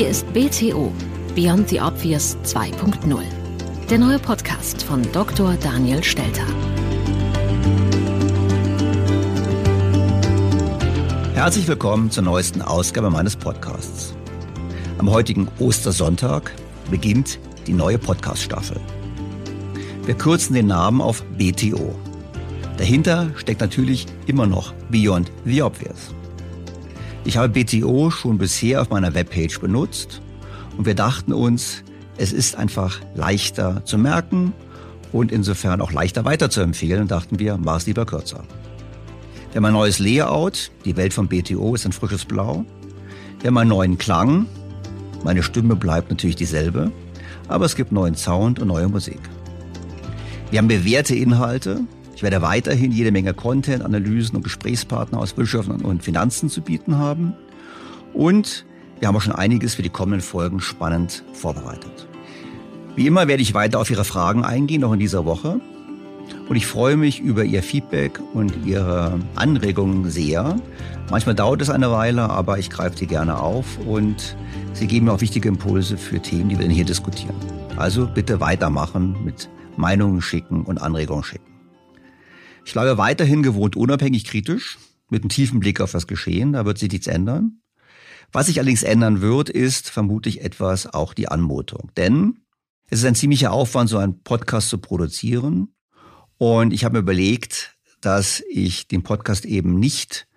Hier ist BTO Beyond the Obvious 2.0. Der neue Podcast von Dr. Daniel Stelter. Herzlich willkommen zur neuesten Ausgabe meines Podcasts. Am heutigen Ostersonntag beginnt die neue Podcast-Staffel. Wir kürzen den Namen auf BTO. Dahinter steckt natürlich immer noch Beyond the Obvious. Ich habe BTO schon bisher auf meiner Webpage benutzt und wir dachten uns, es ist einfach leichter zu merken und insofern auch leichter weiterzuempfehlen und dachten wir, mach es lieber kürzer. Wir haben ein neues Layout, die Welt von BTO ist ein frisches Blau. Wir haben einen neuen Klang, meine Stimme bleibt natürlich dieselbe, aber es gibt neuen Sound und neue Musik. Wir haben bewährte Inhalte, ich werde weiterhin jede Menge Content, Analysen und Gesprächspartner aus Wirtschaft und Finanzen zu bieten haben. Und wir haben auch schon einiges für die kommenden Folgen spannend vorbereitet. Wie immer werde ich weiter auf Ihre Fragen eingehen, auch in dieser Woche. Und ich freue mich über Ihr Feedback und Ihre Anregungen sehr. Manchmal dauert es eine Weile, aber ich greife sie gerne auf und Sie geben mir auch wichtige Impulse für Themen, die wir hier diskutieren. Also bitte weitermachen mit Meinungen schicken und Anregungen schicken. Ich bleibe weiterhin gewohnt unabhängig kritisch, mit einem tiefen Blick auf das Geschehen, da wird sich nichts ändern. Was sich allerdings ändern wird, ist vermutlich etwas auch die Anmutung. Denn es ist ein ziemlicher Aufwand, so einen Podcast zu produzieren. Und ich habe mir überlegt, dass ich den Podcast eben nicht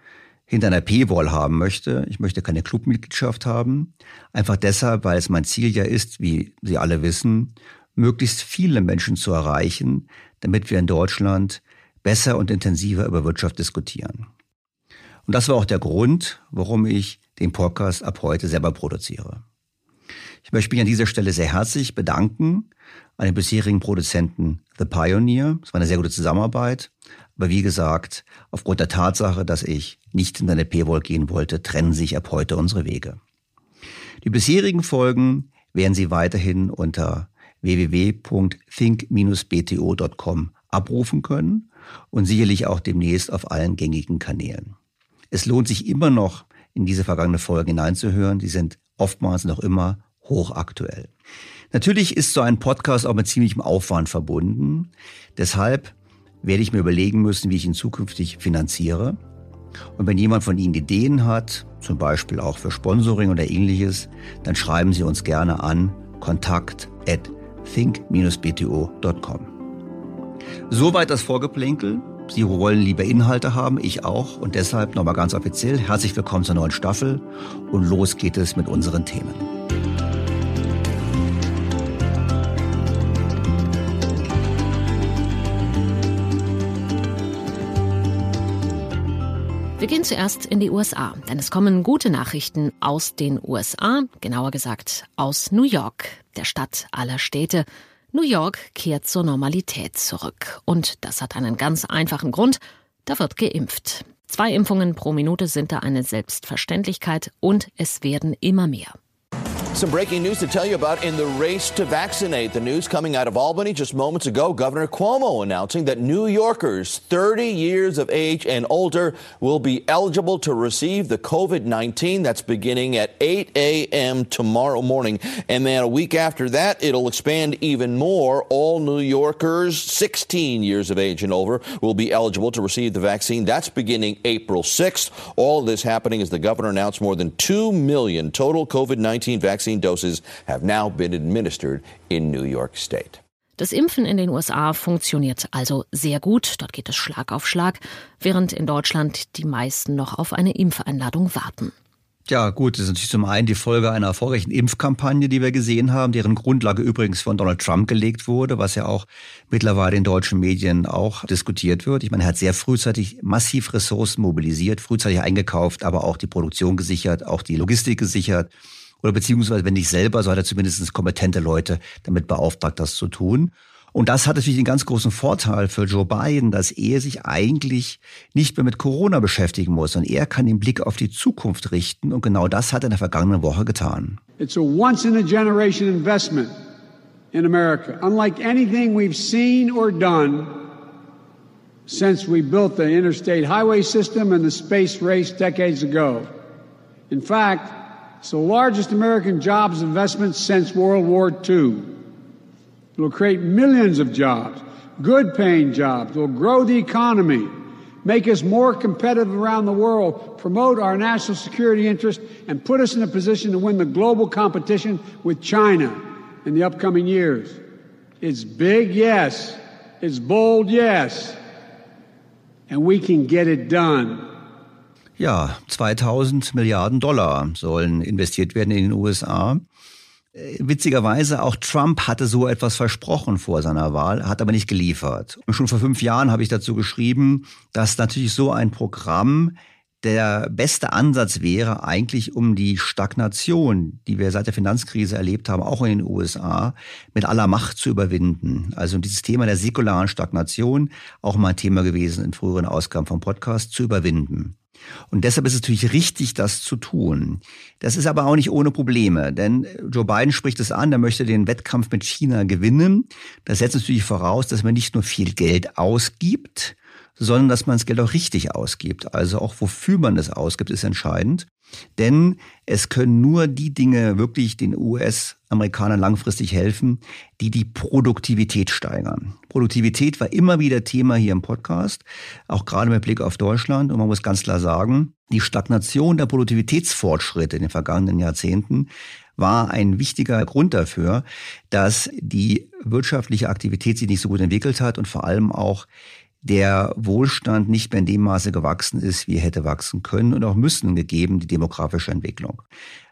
hinter einer Paywall haben möchte. Ich möchte keine Clubmitgliedschaft haben. Einfach deshalb, weil es mein Ziel ja ist, wie Sie alle wissen, möglichst viele Menschen zu erreichen, damit wir in Deutschland besser und intensiver über Wirtschaft diskutieren. Und das war auch der Grund, warum ich den Podcast ab heute selber produziere. Ich möchte mich an dieser Stelle sehr herzlich bedanken an den bisherigen Produzenten The Pioneer. Es war eine sehr gute Zusammenarbeit. Aber wie gesagt, aufgrund der Tatsache, dass ich nicht in eine Paywall gehen wollte, trennen sich ab heute unsere Wege. Die bisherigen Folgen werden Sie weiterhin unter www.think-bto.com abrufen können und sicherlich auch demnächst auf allen gängigen Kanälen. Es lohnt sich immer noch, in diese vergangene Folge hineinzuhören. Die sind oftmals noch immer hochaktuell. Natürlich ist so ein Podcast auch mit ziemlichem Aufwand verbunden. Deshalb werde ich mir überlegen müssen, wie ich ihn zukünftig finanziere. Und wenn jemand von Ihnen Ideen hat, zum Beispiel auch für Sponsoring oder ähnliches, dann schreiben Sie uns gerne an kontakt at think-bto.com. Soweit das Vorgeplänkel. Sie wollen lieber Inhalte haben, ich auch. Und deshalb nochmal ganz offiziell herzlich willkommen zur neuen Staffel. Und los geht es mit unseren Themen. Wir gehen zuerst in die USA, denn es kommen gute Nachrichten aus den USA, genauer gesagt aus New York, der Stadt aller Städte. New York kehrt zur Normalität zurück. Und das hat einen ganz einfachen Grund. Da wird geimpft. Zwei Impfungen pro Minute sind da eine Selbstverständlichkeit und es werden immer mehr. Some breaking news to tell you about in the race to vaccinate. The news coming out of Albany just moments ago. Governor Cuomo announcing that New Yorkers 30 years of age and older will be eligible to receive the COVID 19. That's beginning at 8 a.m. tomorrow morning. And then a week after that, it'll expand even more. All New Yorkers 16 years of age and over will be eligible to receive the vaccine. That's beginning April 6th. All of this happening as the governor announced more than 2 million total COVID 19 vaccines vaccine doses have now been administered in New York State. Das Impfen in den USA funktioniert also sehr gut. Dort geht es Schlag auf Schlag, während in Deutschland die meisten noch auf eine Impfeinladung warten. Ja, gut, das ist natürlich zum einen die Folge einer erfolgreichen Impfkampagne, die wir gesehen haben, deren Grundlage übrigens von Donald Trump gelegt wurde, was ja auch mittlerweile in deutschen Medien auch diskutiert wird. Ich meine, er hat sehr frühzeitig massiv Ressourcen mobilisiert, frühzeitig eingekauft, aber auch die Produktion gesichert, auch die Logistik gesichert oder beziehungsweise wenn nicht selber, so hat er zumindest kompetente Leute damit beauftragt, das zu tun. Und das hat natürlich einen ganz großen Vorteil für Joe Biden, dass er sich eigentlich nicht mehr mit Corona beschäftigen muss, sondern er kann den Blick auf die Zukunft richten. Und genau das hat er in der vergangenen Woche getan. It's a once in a generation investment in America, unlike anything we've seen or done since we built the interstate highway system and the space race decades ago. In fact, It's the largest American jobs investment since World War II. It will create millions of jobs, good paying jobs. It will grow the economy, make us more competitive around the world, promote our national security interest, and put us in a position to win the global competition with China in the upcoming years. It's big, yes. It's bold, yes. And we can get it done. Ja, 2000 Milliarden Dollar sollen investiert werden in den USA. Äh, witzigerweise, auch Trump hatte so etwas versprochen vor seiner Wahl, hat aber nicht geliefert. Und schon vor fünf Jahren habe ich dazu geschrieben, dass natürlich so ein Programm der beste Ansatz wäre eigentlich, um die Stagnation, die wir seit der Finanzkrise erlebt haben, auch in den USA, mit aller Macht zu überwinden. Also dieses Thema der säkularen Stagnation, auch mal ein Thema gewesen in früheren Ausgaben vom Podcast, zu überwinden. Und deshalb ist es natürlich richtig, das zu tun. Das ist aber auch nicht ohne Probleme, denn Joe Biden spricht es an, er möchte den Wettkampf mit China gewinnen. Das setzt natürlich voraus, dass man nicht nur viel Geld ausgibt, sondern dass man das Geld auch richtig ausgibt. Also auch wofür man es ausgibt, ist entscheidend. Denn es können nur die Dinge wirklich den US-Amerikanern langfristig helfen, die die Produktivität steigern. Produktivität war immer wieder Thema hier im Podcast, auch gerade mit Blick auf Deutschland. Und man muss ganz klar sagen, die Stagnation der Produktivitätsfortschritte in den vergangenen Jahrzehnten war ein wichtiger Grund dafür, dass die wirtschaftliche Aktivität sich nicht so gut entwickelt hat und vor allem auch der Wohlstand nicht mehr in dem Maße gewachsen ist, wie er hätte wachsen können und auch müssen, gegeben die demografische Entwicklung.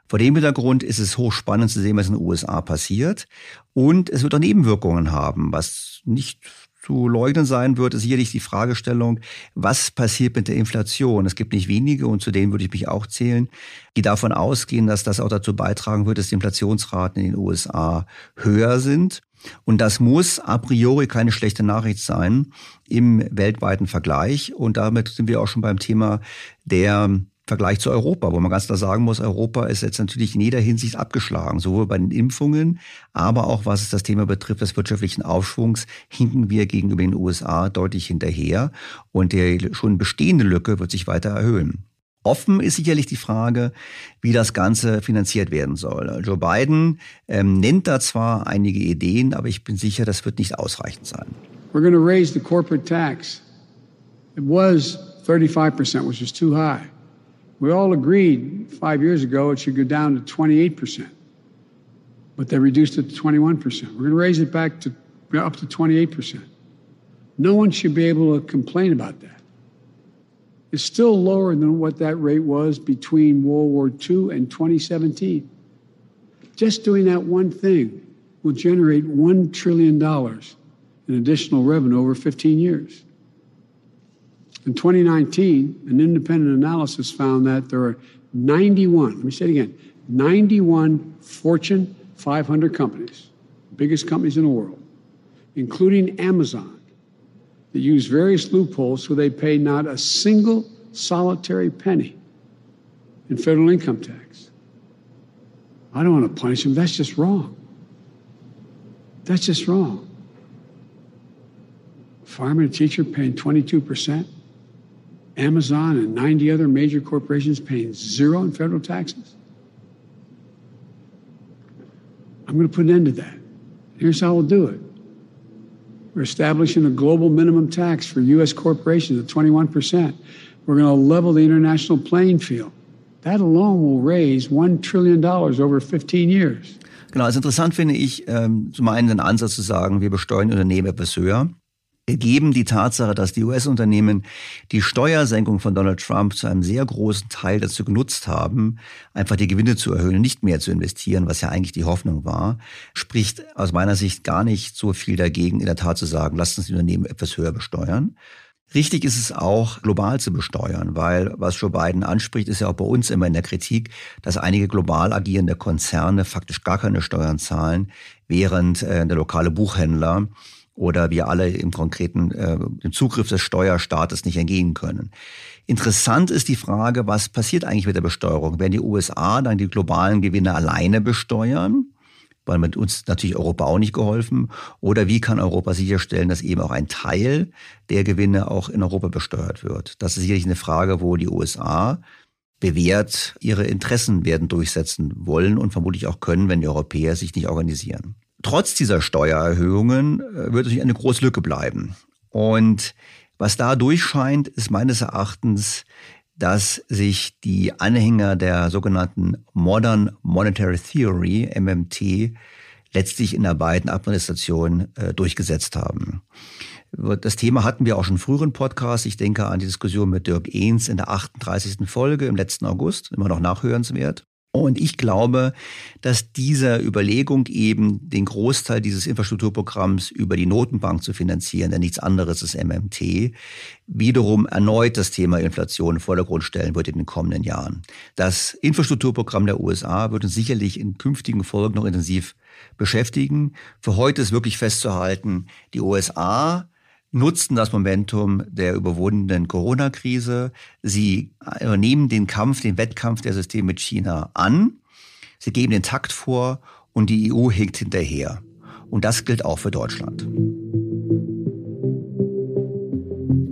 Vor dem Hintergrund ist es hochspannend zu sehen, was in den USA passiert. Und es wird auch Nebenwirkungen haben, was nicht zu leugnen sein wird, ist sicherlich die Fragestellung, was passiert mit der Inflation? Es gibt nicht wenige, und zu denen würde ich mich auch zählen, die davon ausgehen, dass das auch dazu beitragen wird, dass die Inflationsraten in den USA höher sind. Und das muss a priori keine schlechte Nachricht sein im weltweiten Vergleich. Und damit sind wir auch schon beim Thema der Vergleich zu Europa, wo man ganz klar sagen muss, Europa ist jetzt natürlich in jeder Hinsicht abgeschlagen, sowohl bei den Impfungen, aber auch was das Thema betrifft des wirtschaftlichen Aufschwungs, hinken wir gegenüber den USA deutlich hinterher und die schon bestehende Lücke wird sich weiter erhöhen. Offen ist sicherlich die Frage, wie das Ganze finanziert werden soll. Joe Biden ähm, nennt da zwar einige Ideen, aber ich bin sicher, das wird nicht ausreichend sein. We're going to raise the corporate tax. It was 35%, which is too high. We all agreed five years ago it should go down to 28%, but they reduced it to 21%. We're going to raise it back to up to 28%. No one should be able to complain about that. It's still lower than what that rate was between World War II and 2017. Just doing that one thing will generate $1 trillion in additional revenue over 15 years. In 2019, an independent analysis found that there are 91, let me say it again, 91 Fortune 500 companies, biggest companies in the world, including Amazon, that use various loopholes so they pay not a single solitary penny in federal income tax. I don't want to punish them. That's just wrong. That's just wrong. Farmer and teacher paying 22%. Amazon and 90 other major corporations paying zero in federal taxes. I'm going to put an end to that. Here's how we'll do it. We're establishing a global minimum tax for U.S. corporations at 21%. We're going to level the international playing field. That alone will raise $1 trillion over 15 years. Genau, also interessant finde ich ähm, zum einen den Ansatz zu sagen, wir besteuern Unternehmen etwas höher. Geben die Tatsache, dass die US-Unternehmen die Steuersenkung von Donald Trump zu einem sehr großen Teil dazu genutzt haben, einfach die Gewinne zu erhöhen und nicht mehr zu investieren, was ja eigentlich die Hoffnung war, spricht aus meiner Sicht gar nicht so viel dagegen, in der Tat zu sagen, lasst uns die Unternehmen etwas höher besteuern. Richtig ist es auch, global zu besteuern, weil was Joe Biden anspricht, ist ja auch bei uns immer in der Kritik, dass einige global agierende Konzerne faktisch gar keine Steuern zahlen, während äh, der lokale Buchhändler oder wir alle im konkreten äh, dem Zugriff des Steuerstaates nicht entgehen können. Interessant ist die Frage, was passiert eigentlich mit der Besteuerung? Werden die USA dann die globalen Gewinne alleine besteuern? Weil mit uns natürlich Europa auch nicht geholfen. Oder wie kann Europa sicherstellen, dass eben auch ein Teil der Gewinne auch in Europa besteuert wird? Das ist sicherlich eine Frage, wo die USA bewährt ihre Interessen werden durchsetzen wollen und vermutlich auch können, wenn die Europäer sich nicht organisieren. Trotz dieser Steuererhöhungen äh, wird natürlich eine große Lücke bleiben. Und was da durchscheint, ist meines Erachtens, dass sich die Anhänger der sogenannten Modern Monetary Theory, MMT, letztlich in der beiden Administrationen äh, durchgesetzt haben. Das Thema hatten wir auch schon früheren Podcast. Ich denke an die Diskussion mit Dirk Ehns in der 38. Folge im letzten August, immer noch nachhörenswert. Und ich glaube, dass dieser Überlegung eben den Großteil dieses Infrastrukturprogramms über die Notenbank zu finanzieren, denn nichts anderes ist MMT, wiederum erneut das Thema Inflation in Vordergrund stellen wird in den kommenden Jahren. Das Infrastrukturprogramm der USA wird uns sicherlich in künftigen Folgen noch intensiv beschäftigen. Für heute ist wirklich festzuhalten, die USA nutzten das Momentum der überwundenen Corona-Krise. Sie nehmen den Kampf, den Wettkampf der Systeme mit China an. Sie geben den Takt vor und die EU hinkt hinterher. Und das gilt auch für Deutschland.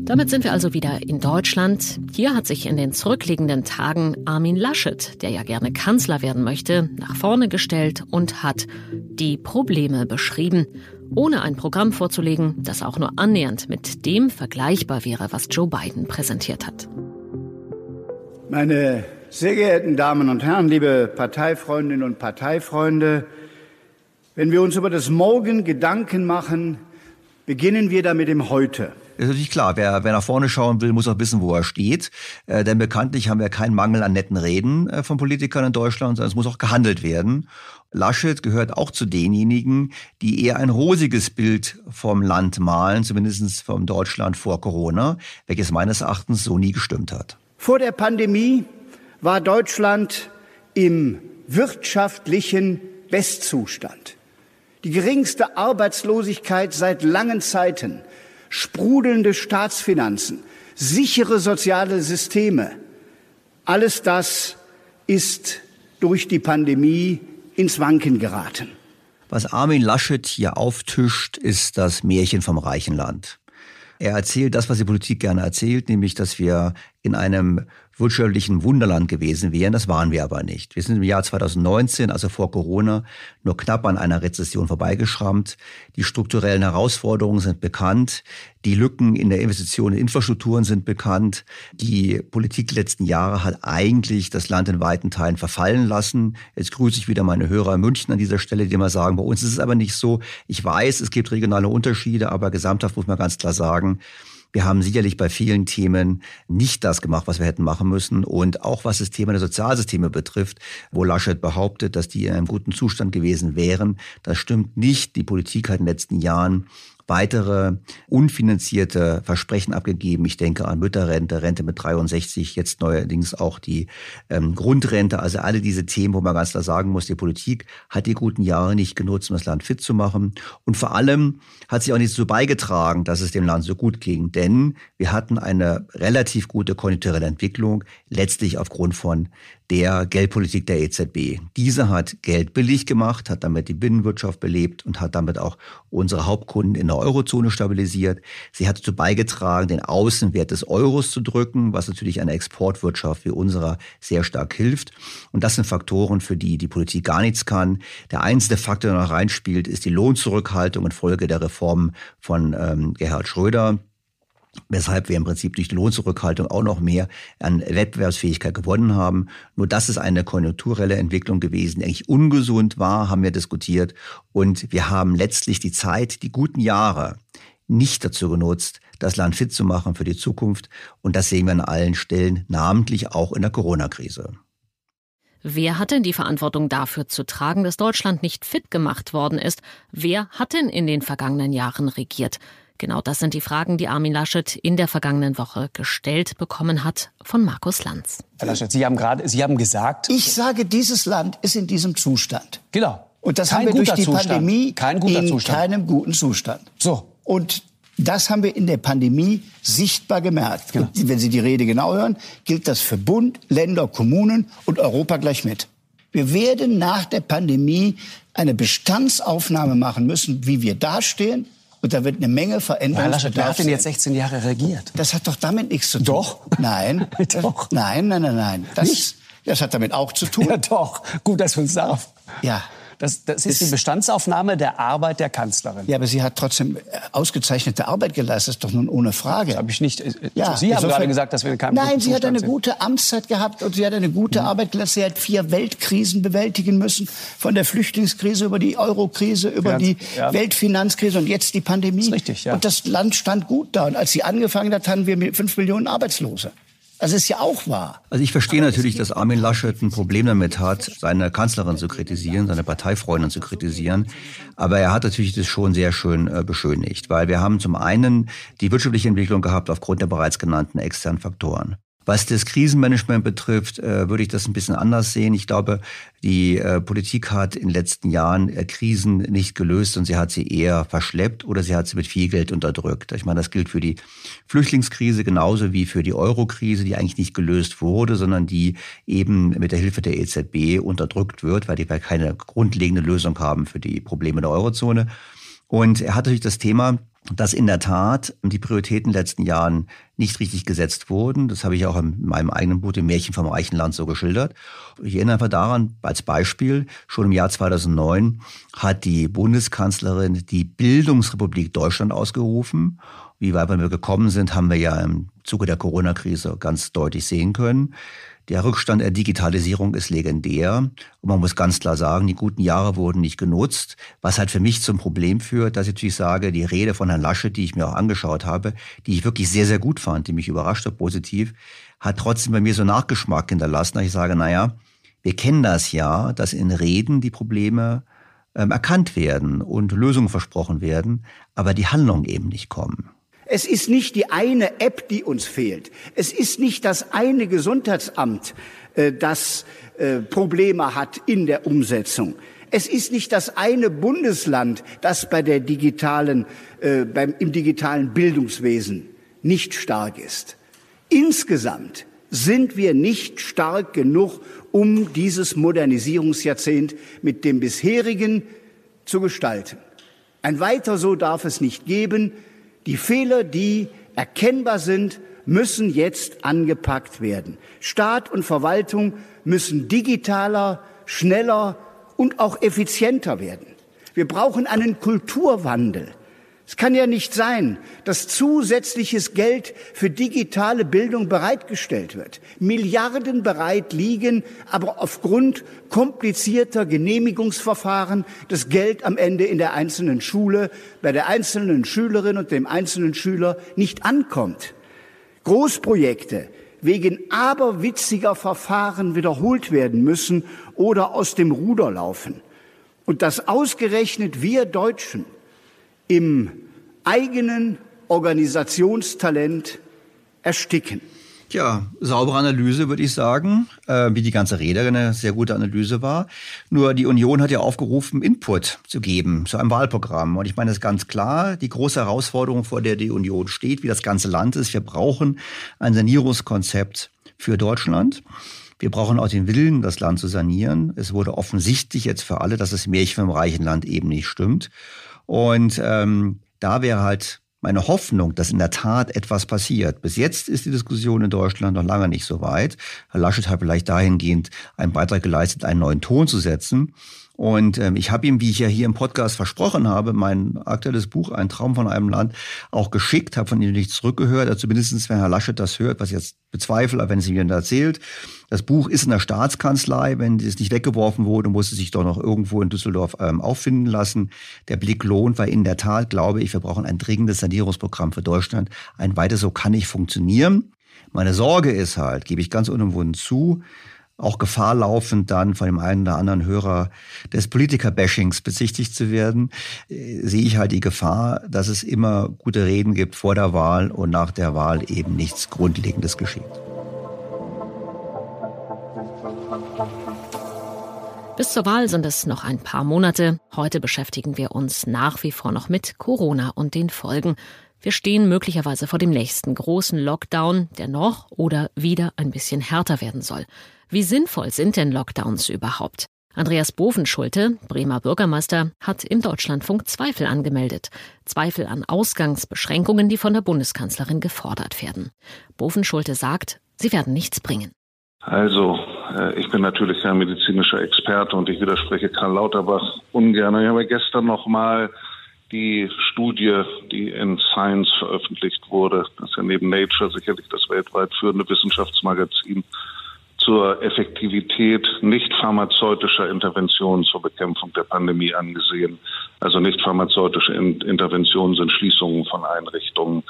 Damit sind wir also wieder in Deutschland. Hier hat sich in den zurückliegenden Tagen Armin Laschet, der ja gerne Kanzler werden möchte, nach vorne gestellt und hat die Probleme beschrieben ohne ein Programm vorzulegen, das auch nur annähernd mit dem vergleichbar wäre, was Joe Biden präsentiert hat. Meine sehr geehrten Damen und Herren, liebe Parteifreundinnen und Parteifreunde, wenn wir uns über das Morgen Gedanken machen, beginnen wir damit im Heute. ist natürlich klar, wer, wer nach vorne schauen will, muss auch wissen, wo er steht. Äh, denn bekanntlich haben wir keinen Mangel an netten Reden äh, von Politikern in Deutschland, sondern es muss auch gehandelt werden. Laschet gehört auch zu denjenigen, die eher ein rosiges Bild vom Land malen, zumindest vom Deutschland vor Corona, welches meines Erachtens so nie gestimmt hat. Vor der Pandemie war Deutschland im wirtschaftlichen Bestzustand. Die geringste Arbeitslosigkeit seit langen Zeiten, sprudelnde Staatsfinanzen, sichere soziale Systeme. Alles das ist durch die Pandemie ins Wanken geraten. Was Armin Laschet hier auftischt, ist das Märchen vom reichen Land. Er erzählt das, was die Politik gerne erzählt, nämlich, dass wir in einem wirtschaftlichen Wunderland gewesen wären. Das waren wir aber nicht. Wir sind im Jahr 2019, also vor Corona, nur knapp an einer Rezession vorbeigeschrammt. Die strukturellen Herausforderungen sind bekannt. Die Lücken in der Investition in Infrastrukturen sind bekannt. Die Politik der letzten Jahre hat eigentlich das Land in weiten Teilen verfallen lassen. Jetzt grüße ich wieder meine Hörer in München an dieser Stelle, die immer sagen, bei uns ist es aber nicht so. Ich weiß, es gibt regionale Unterschiede, aber gesamthaft muss man ganz klar sagen, wir haben sicherlich bei vielen Themen nicht das gemacht, was wir hätten machen müssen. Und auch was das Thema der Sozialsysteme betrifft, wo Laschet behauptet, dass die in einem guten Zustand gewesen wären, das stimmt nicht. Die Politik hat in den letzten Jahren weitere unfinanzierte Versprechen abgegeben. Ich denke an Mütterrente, Rente mit 63, jetzt neuerdings auch die ähm, Grundrente. Also alle diese Themen, wo man ganz klar sagen muss, die Politik hat die guten Jahre nicht genutzt, um das Land fit zu machen. Und vor allem hat sie auch nicht so beigetragen, dass es dem Land so gut ging. Denn wir hatten eine relativ gute konjunkturelle Entwicklung, letztlich aufgrund von der Geldpolitik der EZB. Diese hat Geld billig gemacht, hat damit die Binnenwirtschaft belebt und hat damit auch unsere Hauptkunden in der Eurozone stabilisiert. Sie hat dazu beigetragen, den Außenwert des Euros zu drücken, was natürlich einer Exportwirtschaft wie unserer sehr stark hilft. Und das sind Faktoren, für die die Politik gar nichts kann. Der einzige Faktor, der noch reinspielt, ist die Lohnzurückhaltung infolge der Reformen von ähm, Gerhard Schröder weshalb wir im Prinzip durch die Lohnzurückhaltung auch noch mehr an Wettbewerbsfähigkeit gewonnen haben. Nur das ist eine konjunkturelle Entwicklung gewesen, die eigentlich ungesund war, haben wir diskutiert. Und wir haben letztlich die Zeit, die guten Jahre nicht dazu genutzt, das Land fit zu machen für die Zukunft. Und das sehen wir an allen Stellen, namentlich auch in der Corona-Krise. Wer hat denn die Verantwortung dafür zu tragen, dass Deutschland nicht fit gemacht worden ist? Wer hat denn in den vergangenen Jahren regiert? Genau das sind die Fragen, die Armin Laschet in der vergangenen Woche gestellt bekommen hat von Markus Lanz. Herr Laschet, Sie haben gerade, Sie haben gesagt. Ich sage, dieses Land ist in diesem Zustand. Genau. Und das Kein haben wir durch die Zustand. Pandemie Kein guter in Zustand. keinem guten Zustand. So. Und das haben wir in der Pandemie sichtbar gemerkt. Genau. Und wenn Sie die Rede genau hören, gilt das für Bund, Länder, Kommunen und Europa gleich mit. Wir werden nach der Pandemie eine Bestandsaufnahme machen müssen, wie wir dastehen, und da wird eine Menge Veränderungen. Herr Laschet, wer hat denn jetzt 16 Jahre regiert? Das hat doch damit nichts zu tun. Doch. Nein. doch. Nein, nein, nein, nein. Das, Nicht? das hat damit auch zu tun. Ja, doch. Gut, dass wir uns darauf. Ja. Das, das ist die Bestandsaufnahme der Arbeit der Kanzlerin. Ja, aber sie hat trotzdem äh, ausgezeichnete Arbeit geleistet, ist doch nun ohne Frage. Das habe ich nicht. äh, Ja, Sie haben gerade gesagt, dass wir in keinem Nein, sie hat eine sind. Mhm. gute Amtszeit gehabt und sie hat eine gute Arbeit geleistet. Sie hat vier Weltkrisen bewältigen müssen, von der Flüchtlingskrise über die Eurokrise, über Finanz- die ja. Weltfinanzkrise und jetzt die Pandemie. Das ist richtig, ja. Und das Land stand gut da. Und als sie angefangen hat, hatten wir fünf Millionen Arbeitslose. Das ist ja auch wahr. Also ich verstehe natürlich, dass Armin Laschet ein Problem damit hat, seine Kanzlerin zu kritisieren, seine Parteifreundin zu kritisieren. Aber er hat natürlich das schon sehr schön äh, beschönigt, weil wir haben zum einen die wirtschaftliche Entwicklung gehabt aufgrund der bereits genannten externen Faktoren. Was das Krisenmanagement betrifft, äh, würde ich das ein bisschen anders sehen. Ich glaube, die äh, Politik hat in den letzten Jahren äh, Krisen nicht gelöst und sie hat sie eher verschleppt oder sie hat sie mit viel Geld unterdrückt. Ich meine, das gilt für die Flüchtlingskrise genauso wie für die Euro-Krise, die eigentlich nicht gelöst wurde, sondern die eben mit der Hilfe der EZB unterdrückt wird, weil die keine grundlegende Lösung haben für die Probleme der Eurozone. Und er hat natürlich das Thema, dass in der Tat die Prioritäten in den letzten Jahren nicht richtig gesetzt wurden. Das habe ich auch in meinem eigenen Buch, dem Märchen vom reichen Land, so geschildert. Ich erinnere einfach daran, als Beispiel, schon im Jahr 2009 hat die Bundeskanzlerin die Bildungsrepublik Deutschland ausgerufen. Wie weit wir gekommen sind, haben wir ja im Zuge der Corona-Krise ganz deutlich sehen können. Der Rückstand der Digitalisierung ist legendär. Und man muss ganz klar sagen, die guten Jahre wurden nicht genutzt, was halt für mich zum Problem führt, dass ich natürlich sage, die Rede von Herrn Laschet, die ich mir auch angeschaut habe, die ich wirklich sehr, sehr gut fand, die mich überrascht hat, positiv, hat trotzdem bei mir so Nachgeschmack hinterlassen, dass ich sage, naja, wir kennen das ja, dass in Reden die Probleme ähm, erkannt werden und Lösungen versprochen werden, aber die Handlungen eben nicht kommen. Es ist nicht die eine App, die uns fehlt. Es ist nicht das eine Gesundheitsamt, äh, das äh, Probleme hat in der Umsetzung. Es ist nicht das eine Bundesland, das bei der digitalen, äh, beim, im digitalen Bildungswesen nicht stark ist. Insgesamt sind wir nicht stark genug, um dieses Modernisierungsjahrzehnt mit dem bisherigen zu gestalten. Ein weiter so darf es nicht geben. Die Fehler, die erkennbar sind, müssen jetzt angepackt werden. Staat und Verwaltung müssen digitaler, schneller und auch effizienter werden. Wir brauchen einen Kulturwandel. Es kann ja nicht sein, dass zusätzliches Geld für digitale Bildung bereitgestellt wird. Milliarden bereit liegen, aber aufgrund komplizierter Genehmigungsverfahren das Geld am Ende in der einzelnen Schule, bei der einzelnen Schülerin und dem einzelnen Schüler nicht ankommt. Großprojekte wegen aberwitziger Verfahren wiederholt werden müssen oder aus dem Ruder laufen. Und dass ausgerechnet wir Deutschen im eigenen Organisationstalent ersticken. Ja, saubere Analyse würde ich sagen, äh, wie die ganze Rede eine sehr gute Analyse war. Nur die Union hat ja aufgerufen, Input zu geben zu einem Wahlprogramm. Und ich meine, das ist ganz klar, die große Herausforderung, vor der die Union steht, wie das ganze Land ist. Wir brauchen ein Sanierungskonzept für Deutschland. Wir brauchen auch den Willen, das Land zu sanieren. Es wurde offensichtlich jetzt für alle, dass das Märchen im reichen Land eben nicht stimmt. Und ähm, da wäre halt meine Hoffnung, dass in der Tat etwas passiert. Bis jetzt ist die Diskussion in Deutschland noch lange nicht so weit. Herr Laschet hat vielleicht dahingehend einen Beitrag geleistet, einen neuen Ton zu setzen. Und ähm, ich habe ihm, wie ich ja hier im Podcast versprochen habe, mein aktuelles Buch Ein Traum von einem Land auch geschickt, habe von ihm nichts zurückgehört. Also wenn Herr Laschet das hört, was ich jetzt bezweifle, aber wenn es ihm dann erzählt. Das Buch ist in der Staatskanzlei. Wenn es nicht weggeworfen wurde, muss es sich doch noch irgendwo in Düsseldorf ähm, auffinden lassen. Der Blick lohnt, weil in der Tat, glaube ich, wir brauchen ein dringendes Sanierungsprogramm für Deutschland. Ein weiteres so kann nicht funktionieren. Meine Sorge ist halt, gebe ich ganz unumwunden zu, auch Gefahr laufen, dann von dem einen oder anderen Hörer des Politiker-Bashings bezichtigt zu werden, äh, sehe ich halt die Gefahr, dass es immer gute Reden gibt vor der Wahl und nach der Wahl eben nichts Grundlegendes geschieht. Bis zur Wahl sind es noch ein paar Monate. Heute beschäftigen wir uns nach wie vor noch mit Corona und den Folgen. Wir stehen möglicherweise vor dem nächsten großen Lockdown, der noch oder wieder ein bisschen härter werden soll. Wie sinnvoll sind denn Lockdowns überhaupt? Andreas Bovenschulte, Bremer Bürgermeister, hat im Deutschlandfunk Zweifel angemeldet. Zweifel an Ausgangsbeschränkungen, die von der Bundeskanzlerin gefordert werden. Bovenschulte sagt, sie werden nichts bringen. Also, äh, ich bin natürlich kein medizinischer Experte und ich widerspreche Karl Lauterbach ungern. Ich habe gestern noch mal die Studie, die in Science veröffentlicht wurde, das ist ja neben Nature sicherlich das weltweit führende Wissenschaftsmagazin, zur Effektivität nicht pharmazeutischer Interventionen zur Bekämpfung der Pandemie angesehen. Also nicht pharmazeutische Interventionen sind Schließungen von Einrichtungen.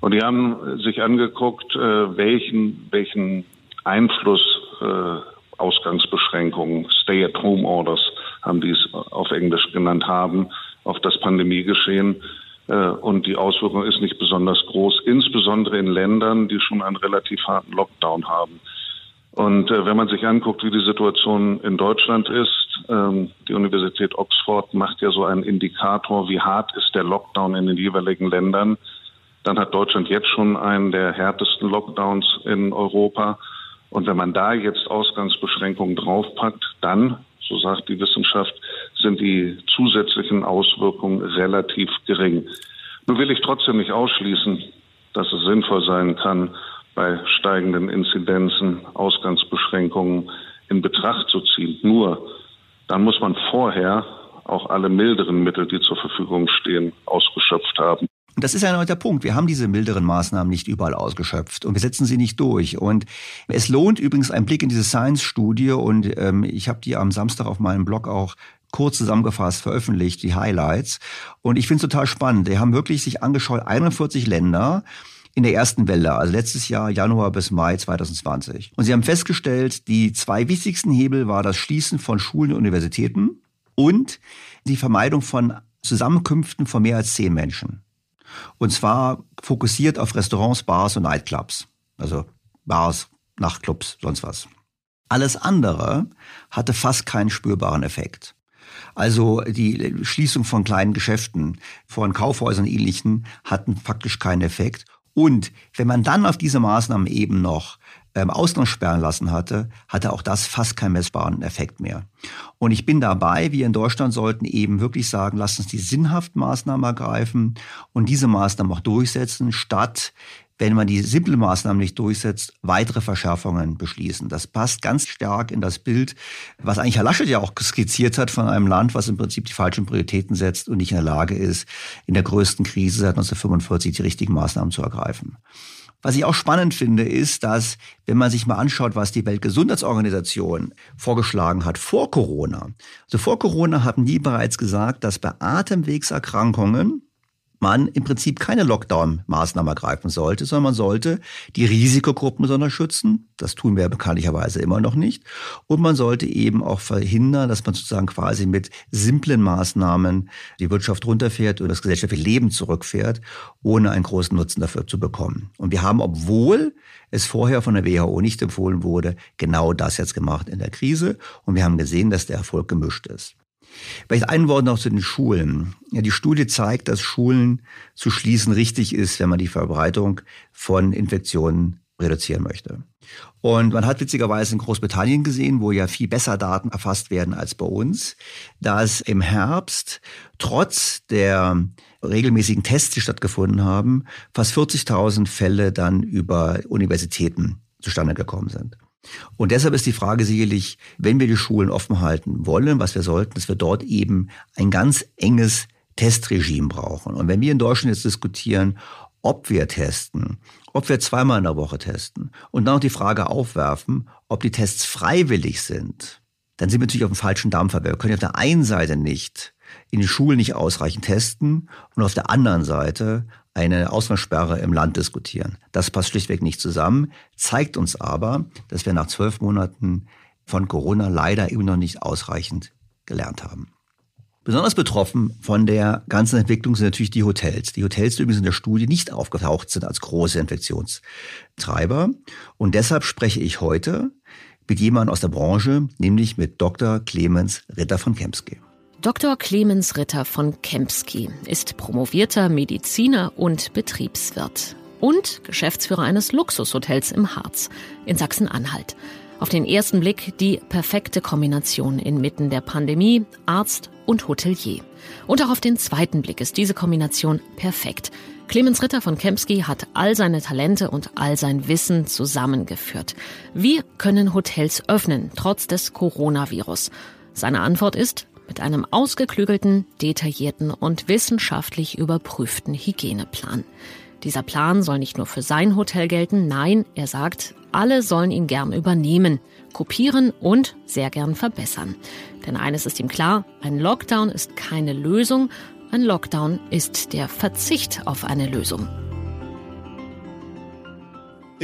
Und die haben sich angeguckt, äh, welchen, welchen Einfluss äh, Ausgangsbeschränkungen, Stay-at-Home-Orders haben die es auf Englisch genannt haben, auf das Pandemiegeschehen. Äh, und die Auswirkung ist nicht besonders groß, insbesondere in Ländern, die schon einen relativ harten Lockdown haben. Und äh, wenn man sich anguckt, wie die Situation in Deutschland ist, ähm, die Universität Oxford macht ja so einen Indikator, wie hart ist der Lockdown in den jeweiligen Ländern. Dann hat Deutschland jetzt schon einen der härtesten Lockdowns in Europa. Und wenn man da jetzt Ausgangsbeschränkungen draufpackt, dann, so sagt die Wissenschaft, sind die zusätzlichen Auswirkungen relativ gering. Nun will ich trotzdem nicht ausschließen, dass es sinnvoll sein kann, bei steigenden Inzidenzen Ausgangsbeschränkungen in Betracht zu ziehen. Nur dann muss man vorher auch alle milderen Mittel, die zur Verfügung stehen, ausgeschöpft haben. Und das ist noch der Punkt. Wir haben diese milderen Maßnahmen nicht überall ausgeschöpft und wir setzen sie nicht durch. Und es lohnt übrigens ein Blick in diese Science-Studie und ähm, ich habe die am Samstag auf meinem Blog auch kurz zusammengefasst veröffentlicht, die Highlights. Und ich finde es total spannend. Die haben wirklich sich angeschaut, 41 Länder in der ersten Welle, also letztes Jahr Januar bis Mai 2020. Und sie haben festgestellt, die zwei wichtigsten Hebel war das Schließen von Schulen und Universitäten und die Vermeidung von Zusammenkünften von mehr als zehn Menschen. Und zwar fokussiert auf Restaurants, Bars und Nightclubs. Also Bars, Nachtclubs, sonst was. Alles andere hatte fast keinen spürbaren Effekt. Also die Schließung von kleinen Geschäften, von Kaufhäusern und ähnlichen hatten faktisch keinen Effekt. Und wenn man dann auf diese Maßnahmen eben noch ähm, Ausgangssperren lassen hatte, hatte auch das fast keinen messbaren Effekt mehr. Und ich bin dabei, wir in Deutschland sollten eben wirklich sagen, lasst uns die sinnhaften Maßnahmen ergreifen und diese Maßnahmen auch durchsetzen, statt wenn man die simplen Maßnahmen nicht durchsetzt, weitere Verschärfungen beschließen. Das passt ganz stark in das Bild, was eigentlich Herr Laschet ja auch skizziert hat von einem Land, was im Prinzip die falschen Prioritäten setzt und nicht in der Lage ist, in der größten Krise seit 1945 die richtigen Maßnahmen zu ergreifen. Was ich auch spannend finde, ist, dass, wenn man sich mal anschaut, was die Weltgesundheitsorganisation vorgeschlagen hat vor Corona. Also vor Corona haben die bereits gesagt, dass bei Atemwegserkrankungen man im Prinzip keine Lockdown-Maßnahmen ergreifen sollte, sondern man sollte die Risikogruppen besonders schützen. Das tun wir bekanntlicherweise immer noch nicht. Und man sollte eben auch verhindern, dass man sozusagen quasi mit simplen Maßnahmen die Wirtschaft runterfährt oder das gesellschaftliche Leben zurückfährt, ohne einen großen Nutzen dafür zu bekommen. Und wir haben, obwohl es vorher von der WHO nicht empfohlen wurde, genau das jetzt gemacht in der Krise. Und wir haben gesehen, dass der Erfolg gemischt ist. Vielleicht ein Wort noch zu den Schulen. Ja, die Studie zeigt, dass Schulen zu schließen richtig ist, wenn man die Verbreitung von Infektionen reduzieren möchte. Und man hat witzigerweise in Großbritannien gesehen, wo ja viel besser Daten erfasst werden als bei uns, dass im Herbst trotz der regelmäßigen Tests, die stattgefunden haben, fast 40.000 Fälle dann über Universitäten zustande gekommen sind. Und deshalb ist die Frage sicherlich, wenn wir die Schulen offen halten wollen, was wir sollten, dass wir dort eben ein ganz enges Testregime brauchen. Und wenn wir in Deutschland jetzt diskutieren, ob wir testen, ob wir zweimal in der Woche testen und dann noch die Frage aufwerfen, ob die Tests freiwillig sind, dann sind wir natürlich auf dem falschen Dampfer. Wir können auf der einen Seite nicht in den Schulen nicht ausreichend testen und auf der anderen Seite eine Ausgangssperre im Land diskutieren. Das passt schlichtweg nicht zusammen, zeigt uns aber, dass wir nach zwölf Monaten von Corona leider eben noch nicht ausreichend gelernt haben. Besonders betroffen von der ganzen Entwicklung sind natürlich die Hotels. Die Hotels, die übrigens in der Studie nicht aufgetaucht sind als große Infektionstreiber. Und deshalb spreche ich heute mit jemandem aus der Branche, nämlich mit Dr. Clemens Ritter von Kempsky. Dr. Clemens Ritter von Kempsky ist promovierter Mediziner und Betriebswirt und Geschäftsführer eines Luxushotels im Harz in Sachsen-Anhalt. Auf den ersten Blick die perfekte Kombination inmitten der Pandemie, Arzt und Hotelier. Und auch auf den zweiten Blick ist diese Kombination perfekt. Clemens Ritter von Kempsky hat all seine Talente und all sein Wissen zusammengeführt. Wir können Hotels öffnen, trotz des Coronavirus. Seine Antwort ist mit einem ausgeklügelten, detaillierten und wissenschaftlich überprüften Hygieneplan. Dieser Plan soll nicht nur für sein Hotel gelten, nein, er sagt, alle sollen ihn gern übernehmen, kopieren und sehr gern verbessern. Denn eines ist ihm klar, ein Lockdown ist keine Lösung, ein Lockdown ist der Verzicht auf eine Lösung.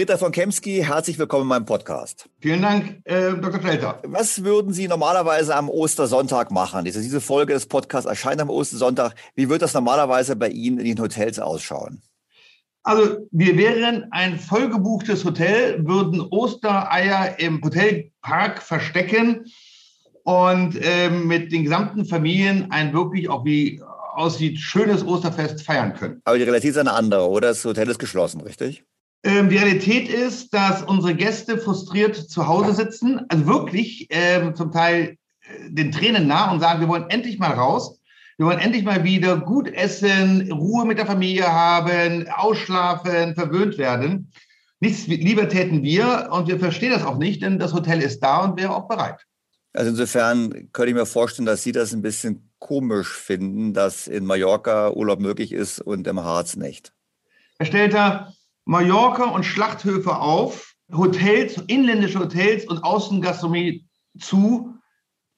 Ritter von Kemsky, herzlich willkommen in meinem Podcast. Vielen Dank, äh, Dr. Felter. Was würden Sie normalerweise am Ostersonntag machen? Diese, diese Folge des Podcasts erscheint am Ostersonntag. Wie wird das normalerweise bei Ihnen in den Hotels ausschauen? Also wir wären ein vollgebuchtes Hotel, würden Ostereier im Hotelpark verstecken und äh, mit den gesamten Familien ein wirklich auch wie aussieht schönes Osterfest feiern können. Aber die Realität ist eine andere, oder? Das Hotel ist geschlossen, richtig? Ähm, die Realität ist, dass unsere Gäste frustriert zu Hause sitzen, also wirklich ähm, zum Teil äh, den Tränen nah und sagen, wir wollen endlich mal raus. Wir wollen endlich mal wieder gut essen, Ruhe mit der Familie haben, ausschlafen, verwöhnt werden. Nichts lieber täten wir und wir verstehen das auch nicht, denn das Hotel ist da und wäre auch bereit. Also insofern könnte ich mir vorstellen, dass Sie das ein bisschen komisch finden, dass in Mallorca Urlaub möglich ist und im Harz nicht. Herr Stelter, Mallorca und Schlachthöfe auf, Hotels, inländische Hotels und Außengastronomie zu.